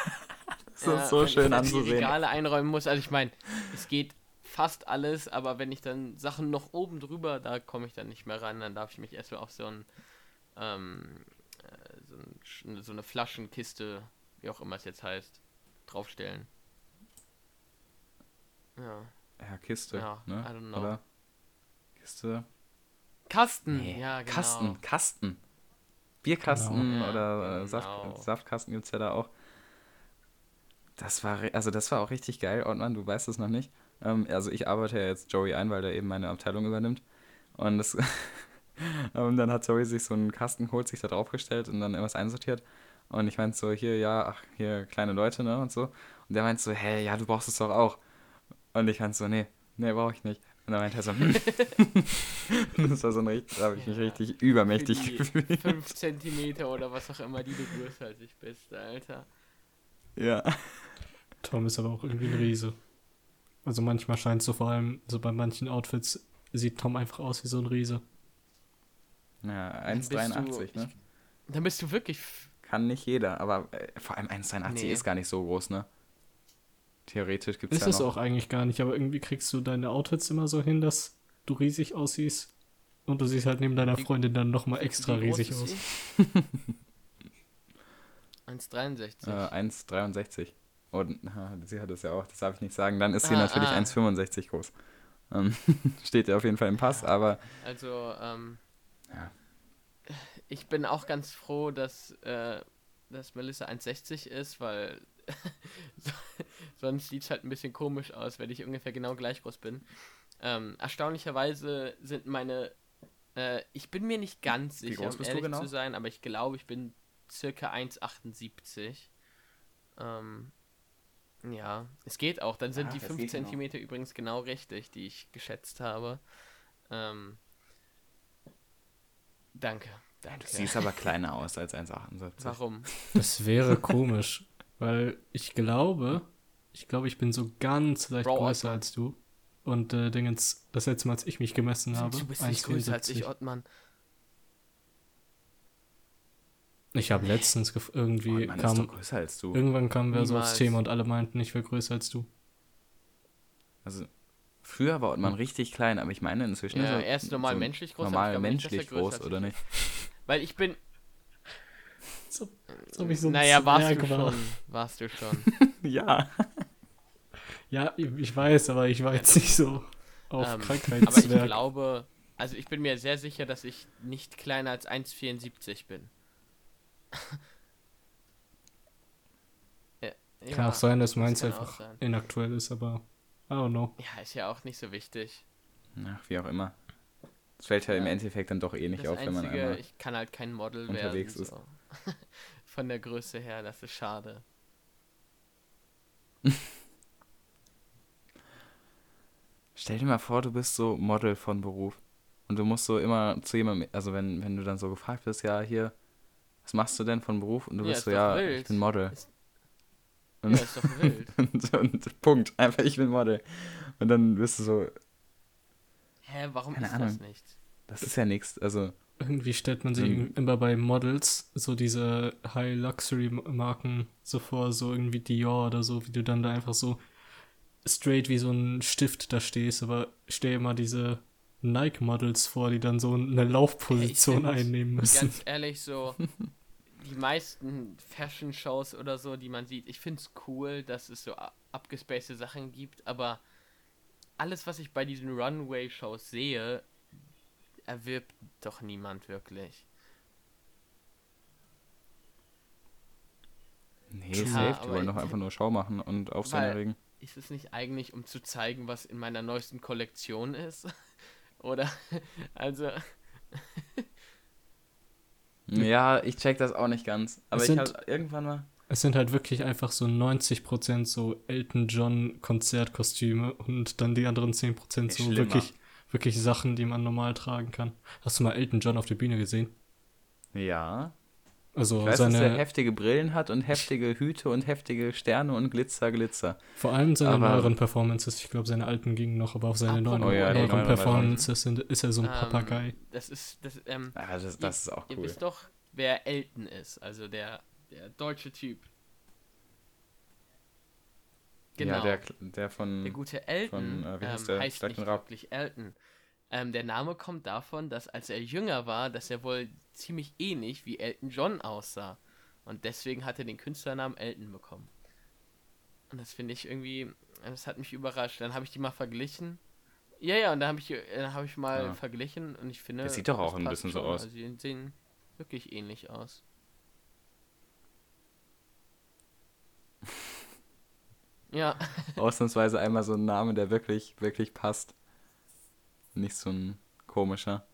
Das Ja, ist so wenn ich schön anzusehen. Regale einräumen muss. Also ich meine, es geht fast alles, aber wenn ich dann Sachen noch oben drüber, da komme ich dann nicht mehr ran. Dann darf ich mich erst so auf so ein, ähm, äh, so, ein, so eine Flaschenkiste, wie auch immer es jetzt heißt, draufstellen. Ja. Ja, Kiste, Ja, ne, I don't know. oder? Kiste, Kasten, Nee, ja, genau. Kasten, Kasten. Bierkasten Genau. oder Ja, äh, Saft, genau. Saftkasten gibt es ja da auch. Das war, also das war auch richtig geil, Ortmann, du weißt es noch nicht. Ähm, also ich arbeite ja jetzt Joey ein, weil der eben meine Abteilung übernimmt. Und das, und dann hat Joey sich so einen Kasten geholt, sich da draufgestellt und dann irgendwas einsortiert. Und ich meinte so, hier, ja, ach, hier kleine Leute, ne, und so. Und der meinte so, hä, ja, du brauchst es doch auch. Und ich meinte so, nee, nee, brauche ich nicht. Und dann meinte er so, hm. das war so ein richtig, da habe ich mich Ja. richtig übermächtig gefühlt. 5 Zentimeter oder was auch immer, die du größer als ich bist, Alter. Ja. Tom ist aber auch irgendwie ein Riese. Also manchmal scheint so vor allem, so bei manchen Outfits sieht Tom einfach aus wie so ein Riese. Ja, Dann bist 1,83, du- ne? Dann bist du wirklich Kann nicht jeder, aber äh, vor allem 1,83 Nee. ist gar nicht so groß, ne? Theoretisch gibt es Ist ja es noch. auch eigentlich gar nicht, aber irgendwie kriegst du deine Outfits immer so hin, dass du riesig aussiehst. Und du siehst halt neben deiner Wie- Freundin dann nochmal extra Wie groß riesig ist aus. sie? 1,63. Äh, 1,63. Und sie hat es ja auch, das darf ich nicht sagen. Dann ist sie Ah, natürlich ah. 1,65 groß. Ähm, steht ja auf jeden Fall im Pass, aber Also, ähm, Ja. ich bin auch ganz froh, dass, äh, dass Melissa 1,60 ist, weil so- sonst sieht es halt ein bisschen komisch aus, wenn ich ungefähr genau gleich groß bin. Ähm, erstaunlicherweise sind meine, äh, ich bin mir nicht ganz Wie sicher, groß um ehrlich genau? zu sein, aber ich glaube, ich bin circa 1,78. Ähm, ja, es geht auch. Dann sind Ah, die das 5 geht ja noch. Zentimeter übrigens genau richtig, die ich geschätzt habe. Ähm, danke, danke. du siehst aber kleiner aus als 1,78. Warum? Das wäre komisch, weil ich glaube, ich glaube, ich bin so ganz leicht Bro, größer Ottmann. als du. Und äh, Dingens, das letzte Mal, als ich mich gemessen habe, du bist nicht größer als ich, 1,74. Ottmann. Ich habe letztens irgendwie man ist kam, doch größer als du. irgendwann kamen wir so aufs. Thema und alle meinten, ich wäre größer als du. Also, früher war man richtig klein, aber ich meine, inzwischen Ja, ist er ist normal so menschlich groß, Normal glaube nicht, menschlich größer groß, oder ich nicht? Weil ich bin. So, ob ich so ein naja, warst du Zwerg war. schon. Warst du schon. ja. Ja, ich weiß, aber ich war jetzt nicht so auf Ähm, aber ich Krankheitszwerg. glaube, also ich bin mir sehr sicher, dass ich nicht kleiner als 1,74 bin. Ja, Kann auch sein, dass meins einfach inaktuell ist, aber I don't know. Ja, ist ja auch nicht so wichtig. Ach, wie auch immer. Es fällt ja, im. Endeffekt dann doch eh nicht das auf, wenn man Einzige, einmal. ich kann halt kein Model unterwegs werden. ist. So. Von der Größe her, das ist schade. Stell dir mal vor, du bist so Model von Beruf. Und du musst so immer zu jemandem, also wenn, wenn du dann so gefragt wirst, ja, hier, was machst du denn von Beruf? Und du Ja, bist ist so, ja, wild. ich bin Model. Ist- Und, Ja, ist doch wild. und, und Punkt. Einfach, ich bin Model. Und dann bist du so, Hä, warum Keine ist Ahnung. das nicht? das ist ja nichts. Also, Irgendwie stellt man sich Ähm. immer bei Models so diese High-Luxury-Marken so vor, so irgendwie Dior oder so, wie du dann da einfach so straight wie so ein Stift da stehst, aber stell dir mal diese Nike-Models vor, die dann so eine Laufposition einnehmen müssen. Ganz ehrlich, so die meisten Fashion-Shows oder so, die man sieht, ich finde es cool, dass es so a- abgespacede Sachen gibt, aber alles, was ich bei diesen Runway-Shows sehe, erwirbt doch niemand wirklich. nee, Ja, safe. Die wollen doch einfach nur Schau machen und Aufsehen erregen. Ist es nicht eigentlich, um zu zeigen, was in meiner neuesten Kollektion ist? Oder, also, Ja, ich check das auch nicht ganz. Aber Es ich sind- hab irgendwann mal. Es sind halt wirklich einfach so 90% so Elton John Konzertkostüme und dann die anderen 10% Ist so schlimmer. wirklich, wirklich Sachen, die man normal tragen kann. Hast du mal Elton John auf der Bühne gesehen? Ja. Also Ich weiß, dass er seine, heftige Brillen hat und heftige Hüte und heftige Sterne und Glitzer, Glitzer. vor allem seine aber- neueren Performances, ich glaube seine alten gingen noch, aber auf seine neuen, Oh ja, neueren neueren Performances sind, ist er so ein ähm, Papagei. das ist, das, ähm, Ah, das, das ist auch Ihr cool. wisst doch, wer Elton ist, also der, der deutsche Typ. Genau. Ja, der, der von. der gute Elton von, äh, wie heißt ähm, der? heißt nicht wirklich Elton. Ähm, der Name kommt davon, dass als er jünger war, dass er wohl ziemlich ähnlich wie Elton John aussah. Und deswegen hat er den Künstlernamen Elton bekommen. Und das finde ich irgendwie, das hat mich überrascht. Dann habe ich die mal verglichen. Ja, ja, und dann habe ich, äh, hab ich mal Ja. verglichen und ich finde. Der sieht doch auch das ein bisschen so aus. Also die sehen wirklich ähnlich aus. Ja, Ausnahmsweise einmal so ein Name, der wirklich, wirklich passt. Nicht so ein komischer.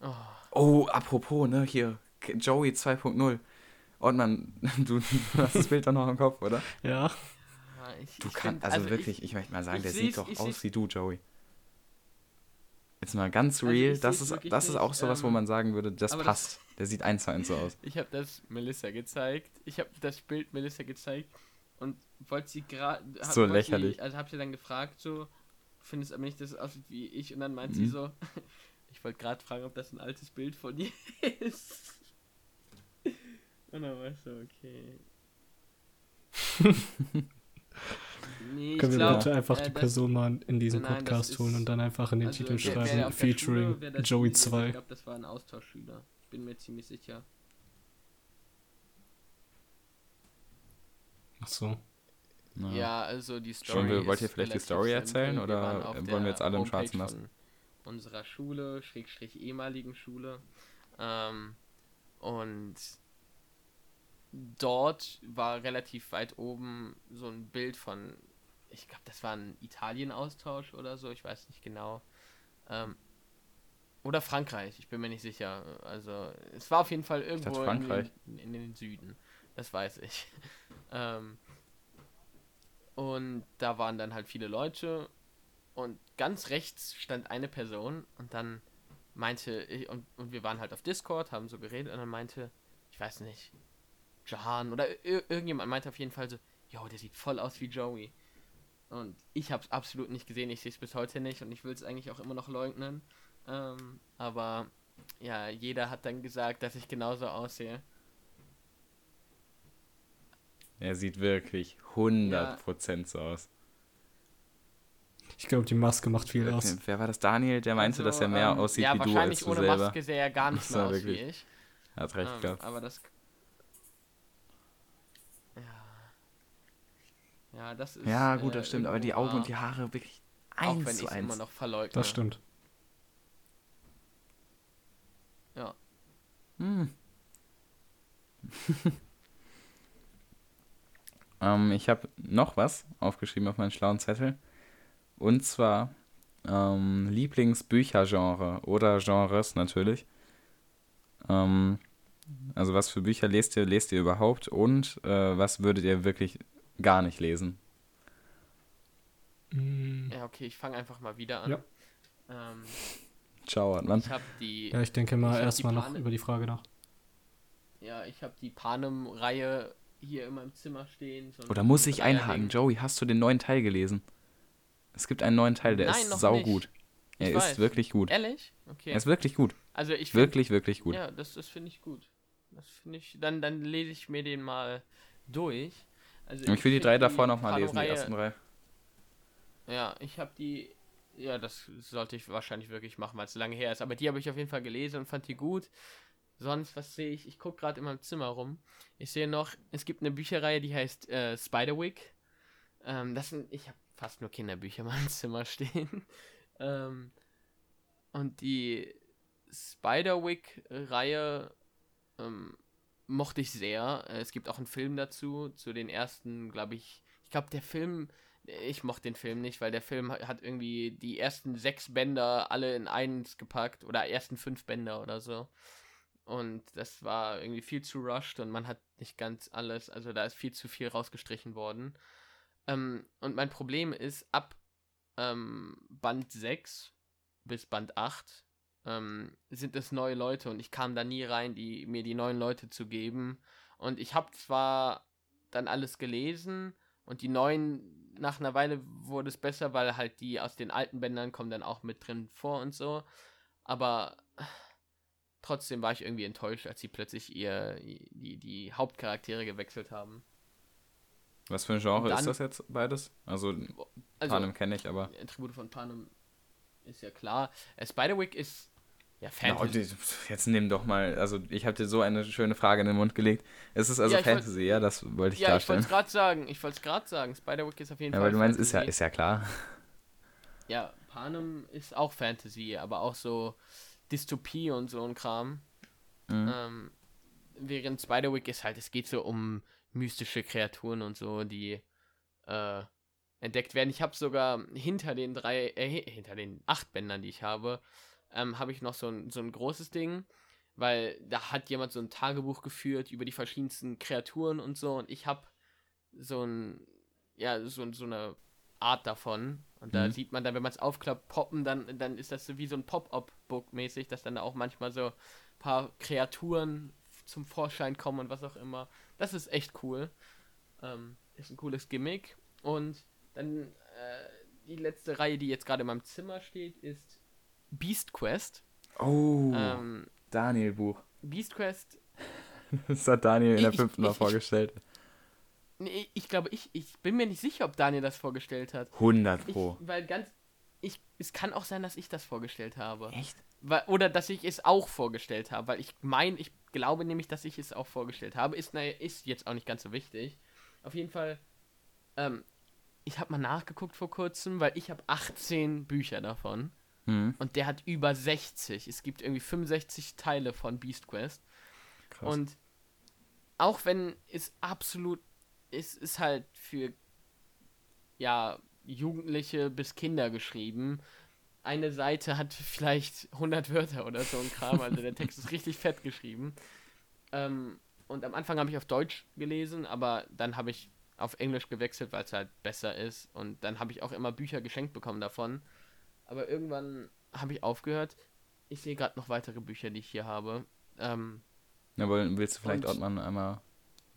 oh, Oh, apropos, ne, hier. Joey 2.0. Und man, du, du hast das Bild doch noch im Kopf, oder? Ja, ich, Du ich kannst, also, ich- wirklich, ich, möchte mal sagen, ich der sieht doch ich aus seh's- wie du, Joey. Jetzt mal ganz Also, real, ich das ist, das ist auch sowas, wo ähm, man sagen würde, das aber das- passt. Der sieht eins zu eins so aus. Ich habe das Melissa gezeigt. Ich habe das Bild Melissa gezeigt und wollte sie gerade. So lächerlich. Also habe sie dann gefragt, so, findest aber nicht, dass es aussieht wie ich? Und dann meint sie Mhm. so, ich wollte gerade fragen, ob das ein altes Bild von dir ist. Und dann war ich so, okay. nee, können wir bitte einfach äh, die Person mal in diesen Nein, Podcast holen und dann einfach in den also Titel wer- wer schreiben, Schule, featuring wer das Joey Video sieht, 2. Ich glaube, das war ein Austauschschüler. Bin mir ziemlich sicher. Ach so. Ja. Ja, also die Story. Wir- wollt ihr vielleicht die Story erzählen simpel. oder wollen wir jetzt alle im Schwarzen lassen? Unserer Schule, Schrägstrich ehemaligen Schule. Ähm, und dort war relativ weit oben so ein Bild von, ich glaube, das war ein Italien-Austausch oder so, ich weiß nicht genau. Ähm, oder Frankreich, ich bin mir nicht sicher. Also, es war auf jeden Fall irgendwo in den, in den Süden. Das weiß ich. ähm, und da waren dann halt viele Leute und ganz rechts stand eine Person und dann meinte ich, und, und wir waren halt auf Discord, haben so geredet und dann meinte, ich weiß nicht, Jahan oder ir irgendjemand meinte auf jeden Fall so, yo, der sieht voll aus wie Joey. Und ich hab's absolut nicht gesehen, ich sehe es bis heute nicht und ich will es eigentlich auch immer noch leugnen. Ähm, aber ja, jeder hat dann gesagt, dass ich genauso aussehe. Er sieht wirklich 100% so aus. Ich glaube, die Maske macht viel aus. Wer war das? Daniel, der meinte, Also, dass er mehr ähm, aussieht ja, wie du als wahrscheinlich du ohne selber. Maske sähe er gar nicht mehr aus wirklich- wie ich. Hat recht Ähm, gehabt. aber das. Ja. Ja, das ist. Ja, gut, äh, das stimmt. Aber die Augen und die Haare wirklich Auch eins wenn zu ich es immer eins. noch verleugne. Das stimmt. Ja. Hm. ähm, ich habe noch was aufgeschrieben auf meinen schlauen Zettel. Und zwar ähm, Lieblingsbüchergenre oder Genres natürlich. Ähm, also was für Bücher lest ihr, lest ihr überhaupt und äh, was würdet ihr wirklich gar nicht lesen? Mm, Ja, okay, ich fange einfach mal wieder an. Ja. Ähm, Ciao, Hartmann. ich habe die, ja, ich denke mal erstmal noch über die Frage nach. ja, ich habe die Panem-Reihe hier in meinem Zimmer stehen. Oder muss ich einhaken? Joey, hast du den neuen Teil gelesen? Es gibt einen neuen Teil, der Nein, ist saugut. Er Ich ist weiß. wirklich gut. Ehrlich? Okay. Er ist wirklich gut. Also ich find- Wirklich, wirklich gut. Ja, das, das finde ich gut. Das finde ich. Dann, dann lese ich mir den mal durch. Also Und ich will die drei davor nochmal lesen, die ersten drei. Ja, ich habe die. Ja, das sollte ich wahrscheinlich wirklich machen, weil es lange her ist. Aber die habe ich auf jeden Fall gelesen und fand die gut. Sonst, was sehe ich? Ich gucke gerade in meinem Zimmer rum. Ich sehe noch, es gibt eine Bücherreihe, die heißt äh, Spiderwick. Ähm, das sind, ich habe fast nur Kinderbücher in meinem Zimmer stehen. ähm, und die Spiderwick-Reihe ähm, mochte ich sehr. Äh, Es gibt auch einen Film dazu, zu den ersten, glaube ich. Ich glaube, der Film, ich mochte den Film nicht, weil der Film ha- hat irgendwie die ersten sechs Bänder alle in eins gepackt oder ersten fünf Bänder oder so. Und das war irgendwie viel zu rushed und man hat nicht ganz alles, also da ist viel zu viel rausgestrichen worden. Ähm, und mein Problem ist, ab ähm, Band 6 bis Band 8 ähm, sind es neue Leute und ich kam da nie rein, die, mir die neuen Leute zu geben. Und ich habe zwar dann alles gelesen und die neuen, nach einer Weile wurde es besser, weil halt die aus den alten Bändern kommen dann auch mit drin vor und so. Aber trotzdem war ich irgendwie enttäuscht, als sie plötzlich ihr, die, die Hauptcharaktere gewechselt haben. Was für ein Genre dann- ist das jetzt beides? Also, Also, Panem kenne ich, aber. Attribute von Panem ist ja klar. Äh, Spiderwick ist ja Fantasy. jetzt nimm doch mal, also ich habe dir so eine schöne Frage in den Mund gelegt. Es ist also Ja, ich wollt- Fantasy, ja, das wollte ich ja, ich wollte es gerade sagen. Ich wollte es gerade sagen. Spiderwick ist auf jeden Ja, Fall. weil du meinst, ist ja, Fantasy. ist ja klar. Ja, Panem ist auch Fantasy, aber auch so Dystopie und so ein Kram. Mhm. Ähm, während Spiderwick ist halt, es geht so um mystische Kreaturen und so, die äh, entdeckt werden. Ich habe sogar hinter den drei, äh, hi- hinter den acht Bändern, die ich habe, ähm, habe ich noch so ein, so ein großes Ding, weil da hat jemand so ein Tagebuch geführt über die verschiedensten Kreaturen und so und ich habe so ein, ja, so, so eine Art davon. Und da Mhm. sieht man dann, wenn man es aufklappt, poppen, dann, dann ist das so wie so ein Pop-Up-Book mäßig, dass dann da auch manchmal so ein paar Kreaturen zum Vorschein kommen und was auch immer. Das ist echt cool. Ähm, ist ein cooles Gimmick. Und dann äh, die letzte Reihe, die jetzt gerade in meinem Zimmer steht, ist Beast Quest. Oh, Ähm, Daniel Buch. Beast Quest, Das hat Daniel in der Ich- fünften Mal ich- ich- vorgestellt. Nee, ich glaube, ich, ich bin mir nicht sicher, ob Daniel das vorgestellt hat. 100 Ich, Pro. weil ganz, ich, es kann auch sein, dass ich das vorgestellt habe. Echt? Weil, oder dass ich es auch vorgestellt habe, weil ich meine, ich glaube nämlich, dass ich es auch vorgestellt habe. Ist, naja, ist jetzt auch nicht ganz so wichtig. Auf jeden Fall, ähm, ich habe mal nachgeguckt vor kurzem, weil ich habe 18 Bücher davon Mhm. und der hat über 60. Es gibt irgendwie 65 Teile von Beast Quest. Krass. Und auch wenn es absolut ist, ist halt für ja Jugendliche bis Kinder geschrieben. Eine Seite hat vielleicht 100 Wörter oder so ein Kram, also der Text ist richtig fett geschrieben. Ähm, und am Anfang habe ich auf Deutsch gelesen, aber dann habe ich auf Englisch gewechselt, weil es halt besser ist. Und dann habe ich auch immer Bücher geschenkt bekommen davon. Aber irgendwann habe ich aufgehört. Ich sehe gerade noch weitere Bücher, die ich hier habe. Ähm, Na, woll- willst du vielleicht Ottmann einmal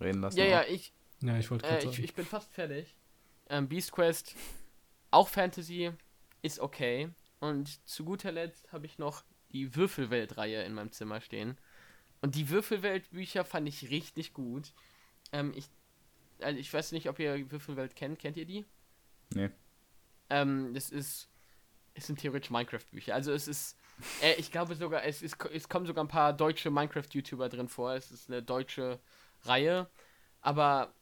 reden lassen? ja, auch? ja, ich, Ja, ich wollte äh, gerade ich, ich bin fast fertig. Ähm, Beast Quest, auch Fantasy, ist okay. Und zu guter Letzt habe ich noch die Würfelwelt-Reihe in meinem Zimmer stehen. Und die Würfelwelt-Bücher fand ich richtig gut. Ähm, ich, also ich weiß nicht, ob ihr Würfelwelt kennt. Kennt ihr die? Nee. Ähm, das ist, es sind theoretisch Minecraft-Bücher. Also es ist, äh, ich glaube sogar, es, ist, es kommen sogar ein paar deutsche Minecraft-YouTuber drin vor. Es ist eine deutsche Reihe. Aber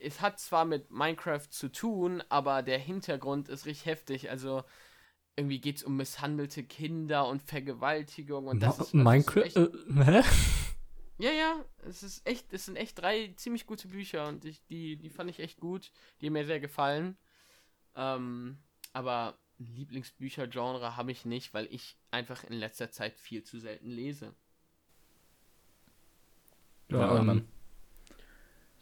es hat zwar mit Minecraft zu tun, aber der Hintergrund ist richtig heftig. Also irgendwie geht es um misshandelte Kinder und Vergewaltigung und das Ma- ist, das ist Minecraft? echt, Äh, hä? ja, ja, es ist echt, es sind echt drei ziemlich gute Bücher und ich, die, die fand ich echt gut. Die haben mir sehr gefallen. Ähm, aber ein Lieblingsbüchergenre habe ich nicht, weil ich einfach in letzter Zeit viel zu selten lese. Ja, ja ähm,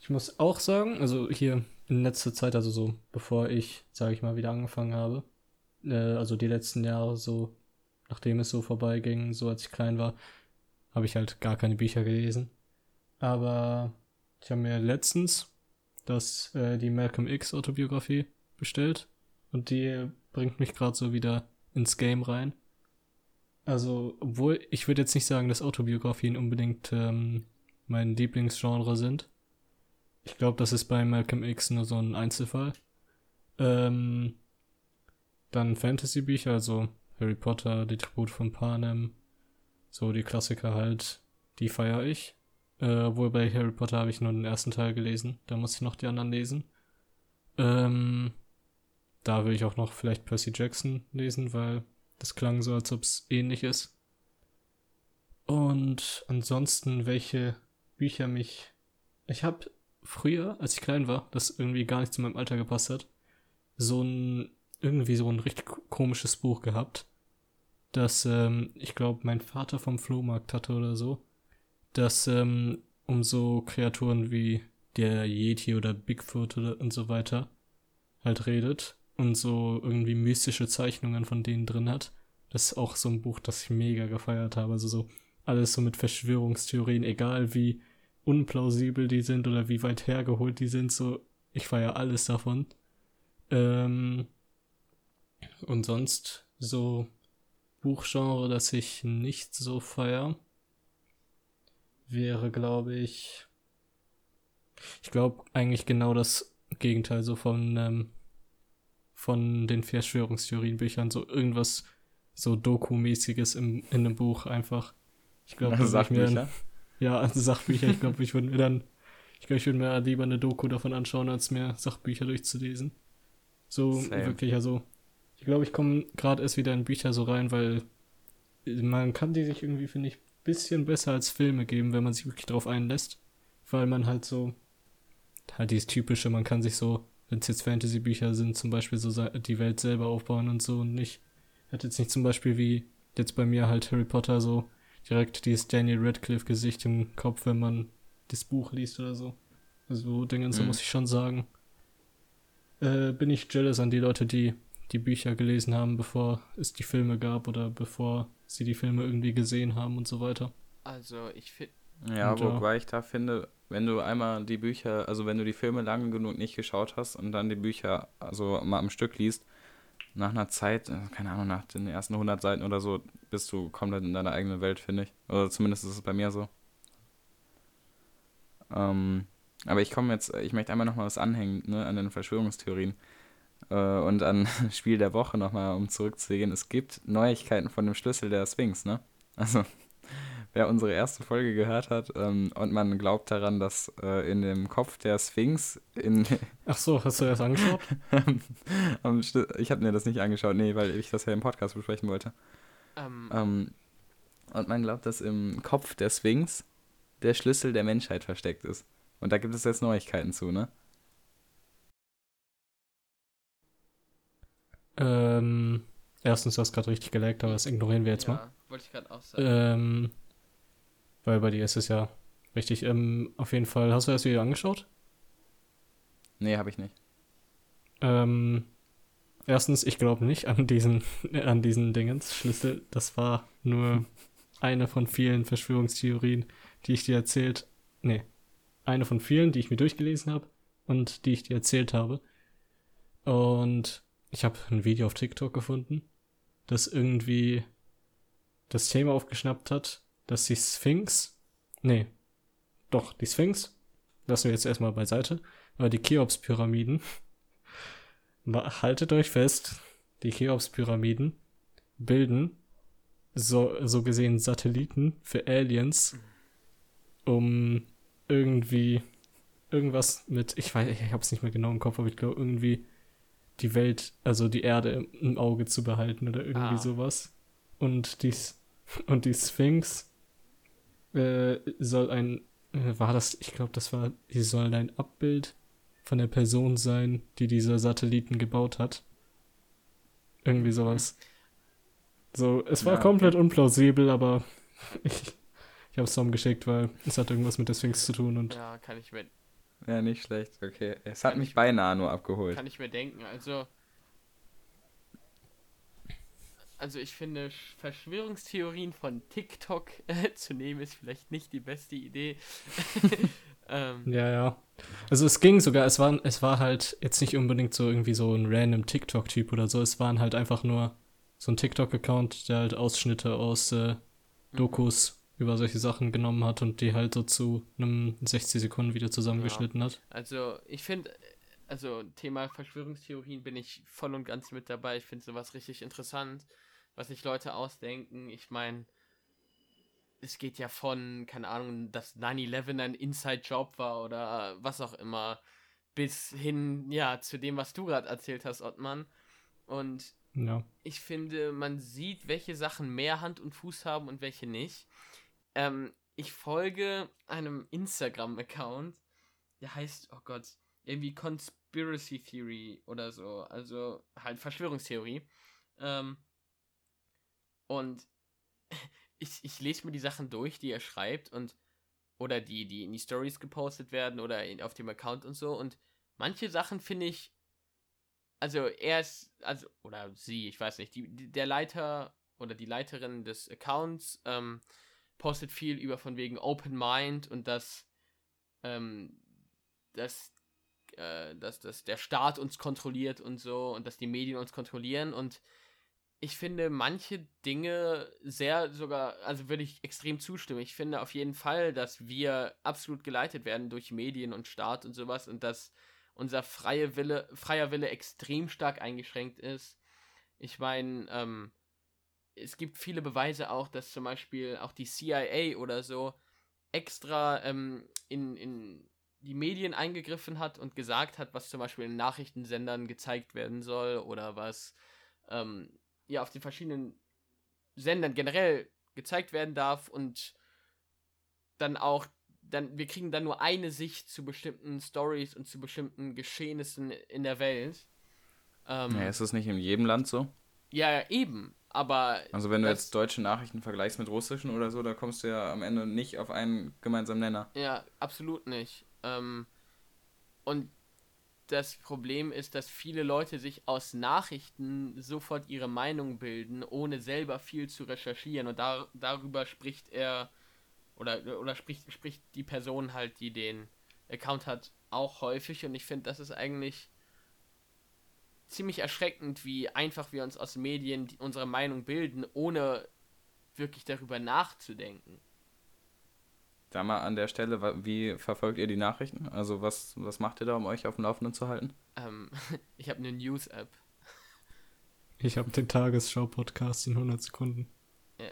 ich muss auch sagen, also hier in letzter Zeit, also so bevor ich, sage ich mal, wieder angefangen habe, äh, also die letzten Jahre so, nachdem es so vorbeiging, so als ich klein war, habe ich halt gar keine Bücher gelesen. Aber ich habe mir letztens das äh, die Malcolm X Autobiografie bestellt und die bringt mich gerade so wieder ins Game rein. Also, obwohl ich würde jetzt nicht sagen, dass Autobiografien unbedingt ähm, mein Lieblingsgenre sind. Ich glaube, das ist bei Malcolm X nur so ein Einzelfall. Ähm, dann Fantasy-Bücher, also Harry Potter, die Tribut von Panem, so die Klassiker halt, die feiere ich. Äh, obwohl bei Harry Potter habe ich nur den ersten Teil gelesen, da muss ich noch die anderen lesen. Ähm, da will ich auch noch vielleicht Percy Jackson lesen, weil das klang so, als ob es ähnlich ist. Und ansonsten, welche Bücher mich. Ich habe früher, als ich klein war, das irgendwie gar nicht zu meinem Alter gepasst hat, so ein irgendwie so ein richtig komisches Buch gehabt, das ähm, ich glaube mein Vater vom Flohmarkt hatte oder so, das ähm, um so Kreaturen wie der Yeti oder Bigfoot oder und so weiter halt redet und so irgendwie mystische Zeichnungen von denen drin hat. Das ist auch so ein Buch, das ich mega gefeiert habe. Also so alles so mit Verschwörungstheorien, egal wie unplausibel die sind oder wie weit hergeholt die sind, so ich feiere alles davon. Ähm, und sonst so Buchgenre, das ich nicht so feier, wäre, glaube ich, ich glaube eigentlich genau das Gegenteil so von ähm, von den Verschwörungstheorienbüchern, so irgendwas so Doku-mäßiges im, in einem Buch einfach. Ich glaube, also Sachbücher? Ja, also Sachbücher. Ich glaube, ich würde mir dann, ich glaube, ich würde mir lieber eine Doku davon anschauen, als mir Sachbücher durchzulesen. So Same. wirklich, also ich glaube, ich komme gerade erst wieder in Bücher so rein, weil man kann die sich irgendwie, finde ich, bisschen besser als Filme geben, wenn man sich wirklich drauf einlässt. Weil man halt so, halt dieses typische, man kann sich so wenn es jetzt Fantasy-Bücher sind, zum Beispiel so die Welt selber aufbauen und so und nicht, hat jetzt nicht zum Beispiel wie jetzt bei mir halt Harry Potter so direkt dieses Daniel Radcliffe-Gesicht im Kopf, wenn man das Buch liest oder so. Also Dinge, so mhm. muss ich schon sagen. Äh, bin ich jealous an die Leute, die die Bücher gelesen haben, bevor es die Filme gab oder bevor sie die Filme irgendwie gesehen haben und so weiter. Also ich finde. Ja, und, wobei ich da finde, wenn du einmal die Bücher, also wenn du die Filme lange genug nicht geschaut hast und dann die Bücher also mal am Stück liest, nach einer Zeit, äh, keine Ahnung, nach den ersten 100 Seiten oder so, bist du komplett in deiner eigenen Welt, finde ich. Oder zumindest ist es bei mir so. Ähm, aber ich komme jetzt, ich möchte einmal nochmal was anhängen, ne, an den Verschwörungstheorien. Äh, und an Spiel der Woche nochmal, um zurückzugehen. Es gibt Neuigkeiten von dem Schlüssel der Sphinx, ne? Also, wer unsere erste Folge gehört hat ähm, und man glaubt daran, dass äh, in dem Kopf der Sphinx in Ach so, hast du das angeschaut? ich habe mir das nicht angeschaut, nee, weil ich das ja im Podcast besprechen wollte. Um. Ähm. ähm, und man glaubt, dass im Kopf der Sphinx der Schlüssel der Menschheit versteckt ist. Und da gibt es jetzt Neuigkeiten zu, ne? Ähm, erstens, du hast gerade richtig geleckt, aber das ignorieren wir jetzt ja, mal. Wollte ich gerade auch sagen. Ähm, weil bei dir ist es ja richtig. Ähm, auf jeden Fall, hast du das Video angeschaut? Nee, habe ich nicht. Ähm, erstens, ich glaube nicht an diesen, an diesen Dingens. Schlüssel, das war nur eine von vielen Verschwörungstheorien, die ich dir erzählt. Nee, eine von vielen, die ich mir durchgelesen habe und die ich dir erzählt habe. Und ich habe ein Video auf TikTok gefunden, das irgendwie das Thema aufgeschnappt hat, dass die Sphinx, nee, doch, die Sphinx, lassen wir jetzt erstmal beiseite, aber die Cheops-Pyramiden, haltet euch fest, die Cheops-Pyramiden bilden so, so gesehen Satelliten für Aliens, um irgendwie irgendwas mit, ich weiß, ich hab's nicht mehr genau im Kopf, aber ich glaube irgendwie die Welt, also die Erde im Auge zu behalten oder irgendwie ah. sowas. Und die, und die Sphinx äh, soll ein, äh, war das, ich glaube, das war, die soll ein Abbild von der Person sein, die diese Satelliten gebaut hat. Irgendwie sowas. So, es war Ja, komplett unplausibel, aber ich, ich habe es Tom geschickt, weil es hat irgendwas mit der Sphinx zu tun und Ja, kann ich mir, Ja, nicht schlecht. Okay. Es hat mich ich- beinahe nur abgeholt. kann ich mir denken. Also, also ich finde, Sch- Verschwörungstheorien von TikTok äh, zu nehmen, ist vielleicht nicht die beste Idee. ähm, Ja, ja. Also es ging sogar, es war, es war halt jetzt nicht unbedingt so irgendwie so ein random TikTok-Typ oder so, es waren halt einfach nur so ein TikTok-Account, der halt Ausschnitte aus äh, Dokus über solche Sachen genommen hat und die halt so zu einem 60-Sekunden-Video zusammengeschnitten hat. Also, ich finde, also Thema Verschwörungstheorien bin ich voll und ganz mit dabei. Ich finde sowas richtig interessant, was sich Leute ausdenken. Ich meine, es geht ja von, keine Ahnung, dass 9-11 ein Inside-Job war oder was auch immer, bis hin, ja, zu dem, was du gerade erzählt hast, Ottmann. Und Ja. ich finde, man sieht, welche Sachen mehr Hand und Fuß haben und welche nicht. Ähm, ich folge einem Instagram-Account, der heißt, oh Gott, irgendwie Conspiracy Theory oder so. Also halt Verschwörungstheorie. Ähm, und ich, ich lese mir die Sachen durch, die er schreibt und oder die, die in die Stories gepostet werden oder in, auf dem Account und so. Und manche Sachen finde ich also er ist, also, oder sie, ich weiß nicht, die, der Leiter oder die Leiterin des Accounts ähm, postet viel über von wegen Open Mind und dass, ähm, dass, äh, dass, dass der Staat uns kontrolliert und so und dass die Medien uns kontrollieren und ich finde manche Dinge sehr sogar, also würde ich extrem zustimmen. Ich finde auf jeden Fall, dass wir absolut geleitet werden durch Medien und Staat und sowas und dass unser freie Wille, freier Wille extrem stark eingeschränkt ist. Ich meine, ähm, es gibt viele Beweise auch, dass zum Beispiel auch die CIA oder so extra ähm, in, in die Medien eingegriffen hat und gesagt hat, was zum Beispiel in Nachrichtensendern gezeigt werden soll oder was ähm, ja auf den verschiedenen Sendern generell gezeigt werden darf und dann auch dann wir kriegen dann nur eine Sicht zu bestimmten Stories und zu bestimmten Geschehnissen in der Welt. Ähm, Ja, ist das nicht in jedem Land so? ja, eben. Aber Also wenn du jetzt deutsche Nachrichten vergleichst mit russischen oder so, da kommst du ja am Ende nicht auf einen gemeinsamen Nenner. Ja, absolut nicht. Ähm, und das Problem ist, dass viele Leute sich aus Nachrichten sofort ihre Meinung bilden, ohne selber viel zu recherchieren. Und da, darüber spricht er oder, oder spricht, spricht die Person halt, die den Account hat, auch häufig. Und ich finde, das ist eigentlich ziemlich erschreckend, wie einfach wir uns aus Medien die, unsere Meinung bilden, ohne wirklich darüber nachzudenken. Da mal an der Stelle, wie verfolgt ihr die Nachrichten? Also was, was macht ihr da, um euch auf dem Laufenden zu halten? Ähm, ich habe eine News-App. Ich habe den Tagesschau-Podcast in 100 Sekunden.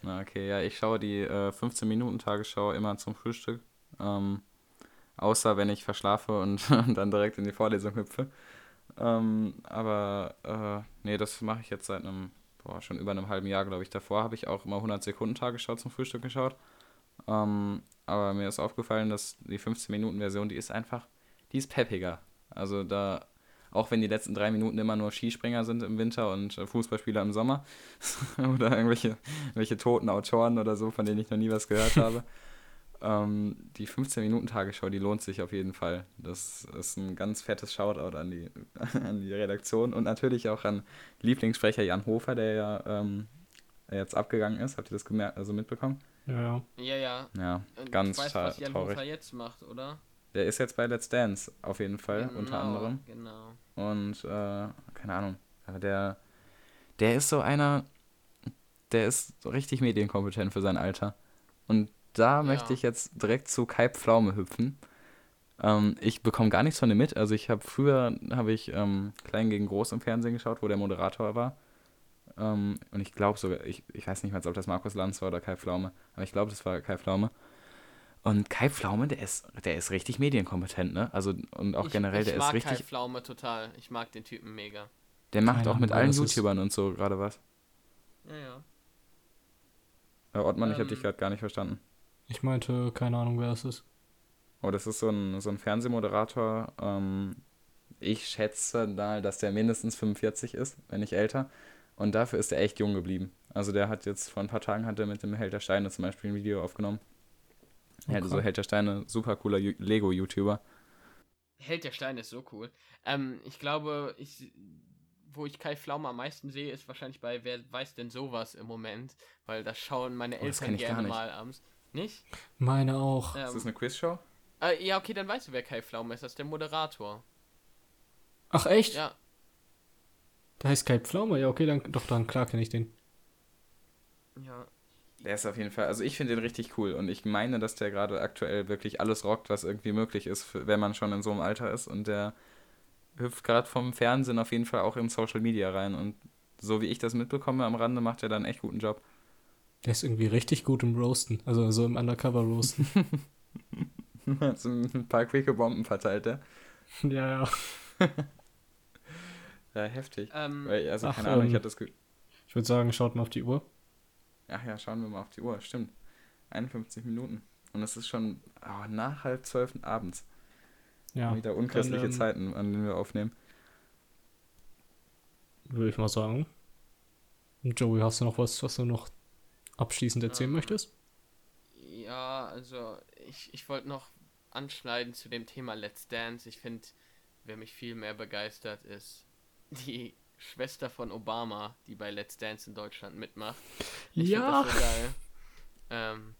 Na, okay, ja, ich schaue die äh, 15-Minuten-Tagesschau immer zum Frühstück. Ähm, außer wenn ich verschlafe und dann direkt in die Vorlesung hüpfe. Ähm, aber äh, nee, das mache ich jetzt seit einem, boah, schon über einem halben Jahr, glaube ich. Davor habe ich auch immer 100-Sekunden-Tagesschau zum Frühstück geschaut. Ähm, aber mir ist aufgefallen, dass die 15-Minuten-Version, die ist einfach, die ist peppiger. Also da, auch wenn die letzten drei Minuten immer nur Skispringer sind im Winter und äh, Fußballspieler im Sommer oder irgendwelche, irgendwelche toten Autoren oder so, von denen ich noch nie was gehört habe. ähm, die 15-Minuten-Tagesschau, die lohnt sich auf jeden Fall. Das ist ein ganz fettes Shoutout an die, an die Redaktion und natürlich auch an Lieblingssprecher Jan Hofer, der ja ähm, jetzt abgegangen ist. Habt ihr das gemerkt, also mitbekommen? Ja, ja. Ja, ja. Und ganz du weißt, tra- was Jan traurig. Hofer jetzt macht, oder? Der ist jetzt bei Let's Dance, auf jeden Fall, Genau, unter anderem. Genau. Und, äh, keine Ahnung. Aber der, der ist so einer, der ist so richtig medienkompetent für sein Alter. Und da Ja. möchte ich jetzt direkt zu Kai Pflaume hüpfen. Ähm, ich bekomme gar nichts von dem mit. Also ich habe früher, habe ich ähm, Klein gegen Groß im Fernsehen geschaut, wo der Moderator war. Ähm, und ich glaube sogar, ich, ich weiß nicht mehr, ob das Markus Lanz war oder Kai Pflaume, aber ich glaube, das war Kai Pflaume. Und Kai Pflaume, der ist, der ist richtig medienkompetent, ne? Also, und auch ich, generell, ich der mag ist richtig, Kai Pflaume total. Ich mag den Typen mega. der macht Keine auch mit Ahnung, allen. YouTubern und so gerade was. Ja, ja. Äh, Ottmann, ich habe Ähm. dich gerade gar nicht verstanden. Ich meinte, keine Ahnung, wer es ist. Oh, das ist so ein, so ein Fernsehmoderator. Ähm, ich schätze mal, dass der mindestens 45 ist, wenn nicht älter. Und dafür ist er echt jung geblieben. Also der hat jetzt vor ein paar Tagen hat er mit dem Held der Steine zum Beispiel ein Video aufgenommen. Er hatte so Okay. Held der Steine, super cooler Lego-YouTuber. Held der Steine ist so cool. Ähm, ich glaube, ich, wo ich Kai Pflaume am meisten sehe, ist wahrscheinlich bei Wer weiß denn sowas im Moment, weil das schauen meine Oh, das Eltern gar gerne nicht. mal abends. Nicht? Meine auch. Ist das Ähm, eine Quizshow? äh, ja, okay, dann weißt du, wer Kai Pflaume ist. Das ist der Moderator. Ach echt? Ja, Da heißt Kai Pflaume. Ja, okay, dann doch dann klar kenne ich den. ja. Der ist auf jeden Fall, also ich finde den richtig cool und ich meine, dass der gerade aktuell wirklich alles rockt, was irgendwie möglich ist, wenn man schon in so einem Alter ist und der hüpft gerade vom Fernsehen auf jeden Fall auch in Social Media rein und so wie ich das mitbekomme am Rande, macht er dann echt guten Job. Der ist irgendwie richtig gut im Roasten. Also so im Undercover-Roasten. so ein paar quicke Bomben verteilt er. ja, ja. Ja, heftig. Ähm, Weil, also Ach, keine Ahnung, ich ähm, hatte das Ge Ich würde sagen, schaut mal auf die Uhr. Ach ja, schauen wir mal auf die Uhr, stimmt. 51 Minuten. Und es ist schon oh, nach halb zwölf abends. Ja. Wieder unchristliche dann, ähm, Zeiten, an denen wir aufnehmen. Würde ich mal sagen. Joey, hast du noch was, was du noch abschließend erzählen Ähm, möchtest? Ja, also ich, ich wollte noch anschneiden zu dem Thema Let's Dance. Ich finde, wer mich viel mehr begeistert, ist die Schwester von Obama, die bei Let's Dance in Deutschland mitmacht. Ich Ja. das so geil. Ähm,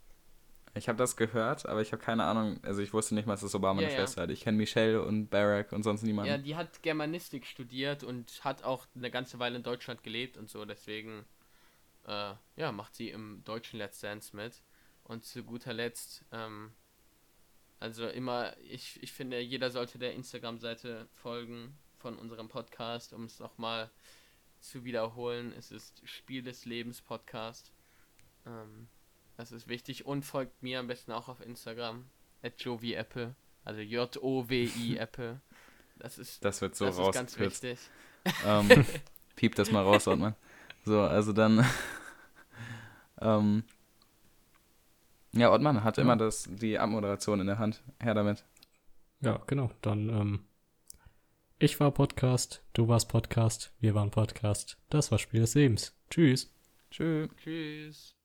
Ich habe das gehört, aber ich habe keine Ahnung, also ich wusste nicht mal, dass das Obama Ja, eine ja. Schwester hat. Ich kenne Michelle und Barack und sonst ja, niemanden. die hat Germanistik studiert und hat auch eine ganze Weile in Deutschland gelebt und so, deswegen äh, ja, macht sie im deutschen Let's Dance mit. Und zu guter Letzt, ähm, also immer, ich, ich finde, jeder sollte der Instagram-Seite folgen von unserem Podcast, um es nochmal zu wiederholen. Es ist Spiel des Lebens Podcast. Ähm, das ist wichtig. Und folgt mir am besten auch auf Instagram. At Jovi Apple. Also J-O-W-I Apple. Das ist, Das wird so das ist ganz rausgekürzt. wichtig. Ähm, piep das mal raus, Ortmann. So, also dann. ähm, ja, Ottmann hat Ja. immer das, die Abmoderation in der Hand. Her damit. Ja, genau. Dann, ähm, ich war Podcast, du warst Podcast, wir waren Podcast. Das war Spiel des Lebens. Tschüss. Tschüss. Tschüss.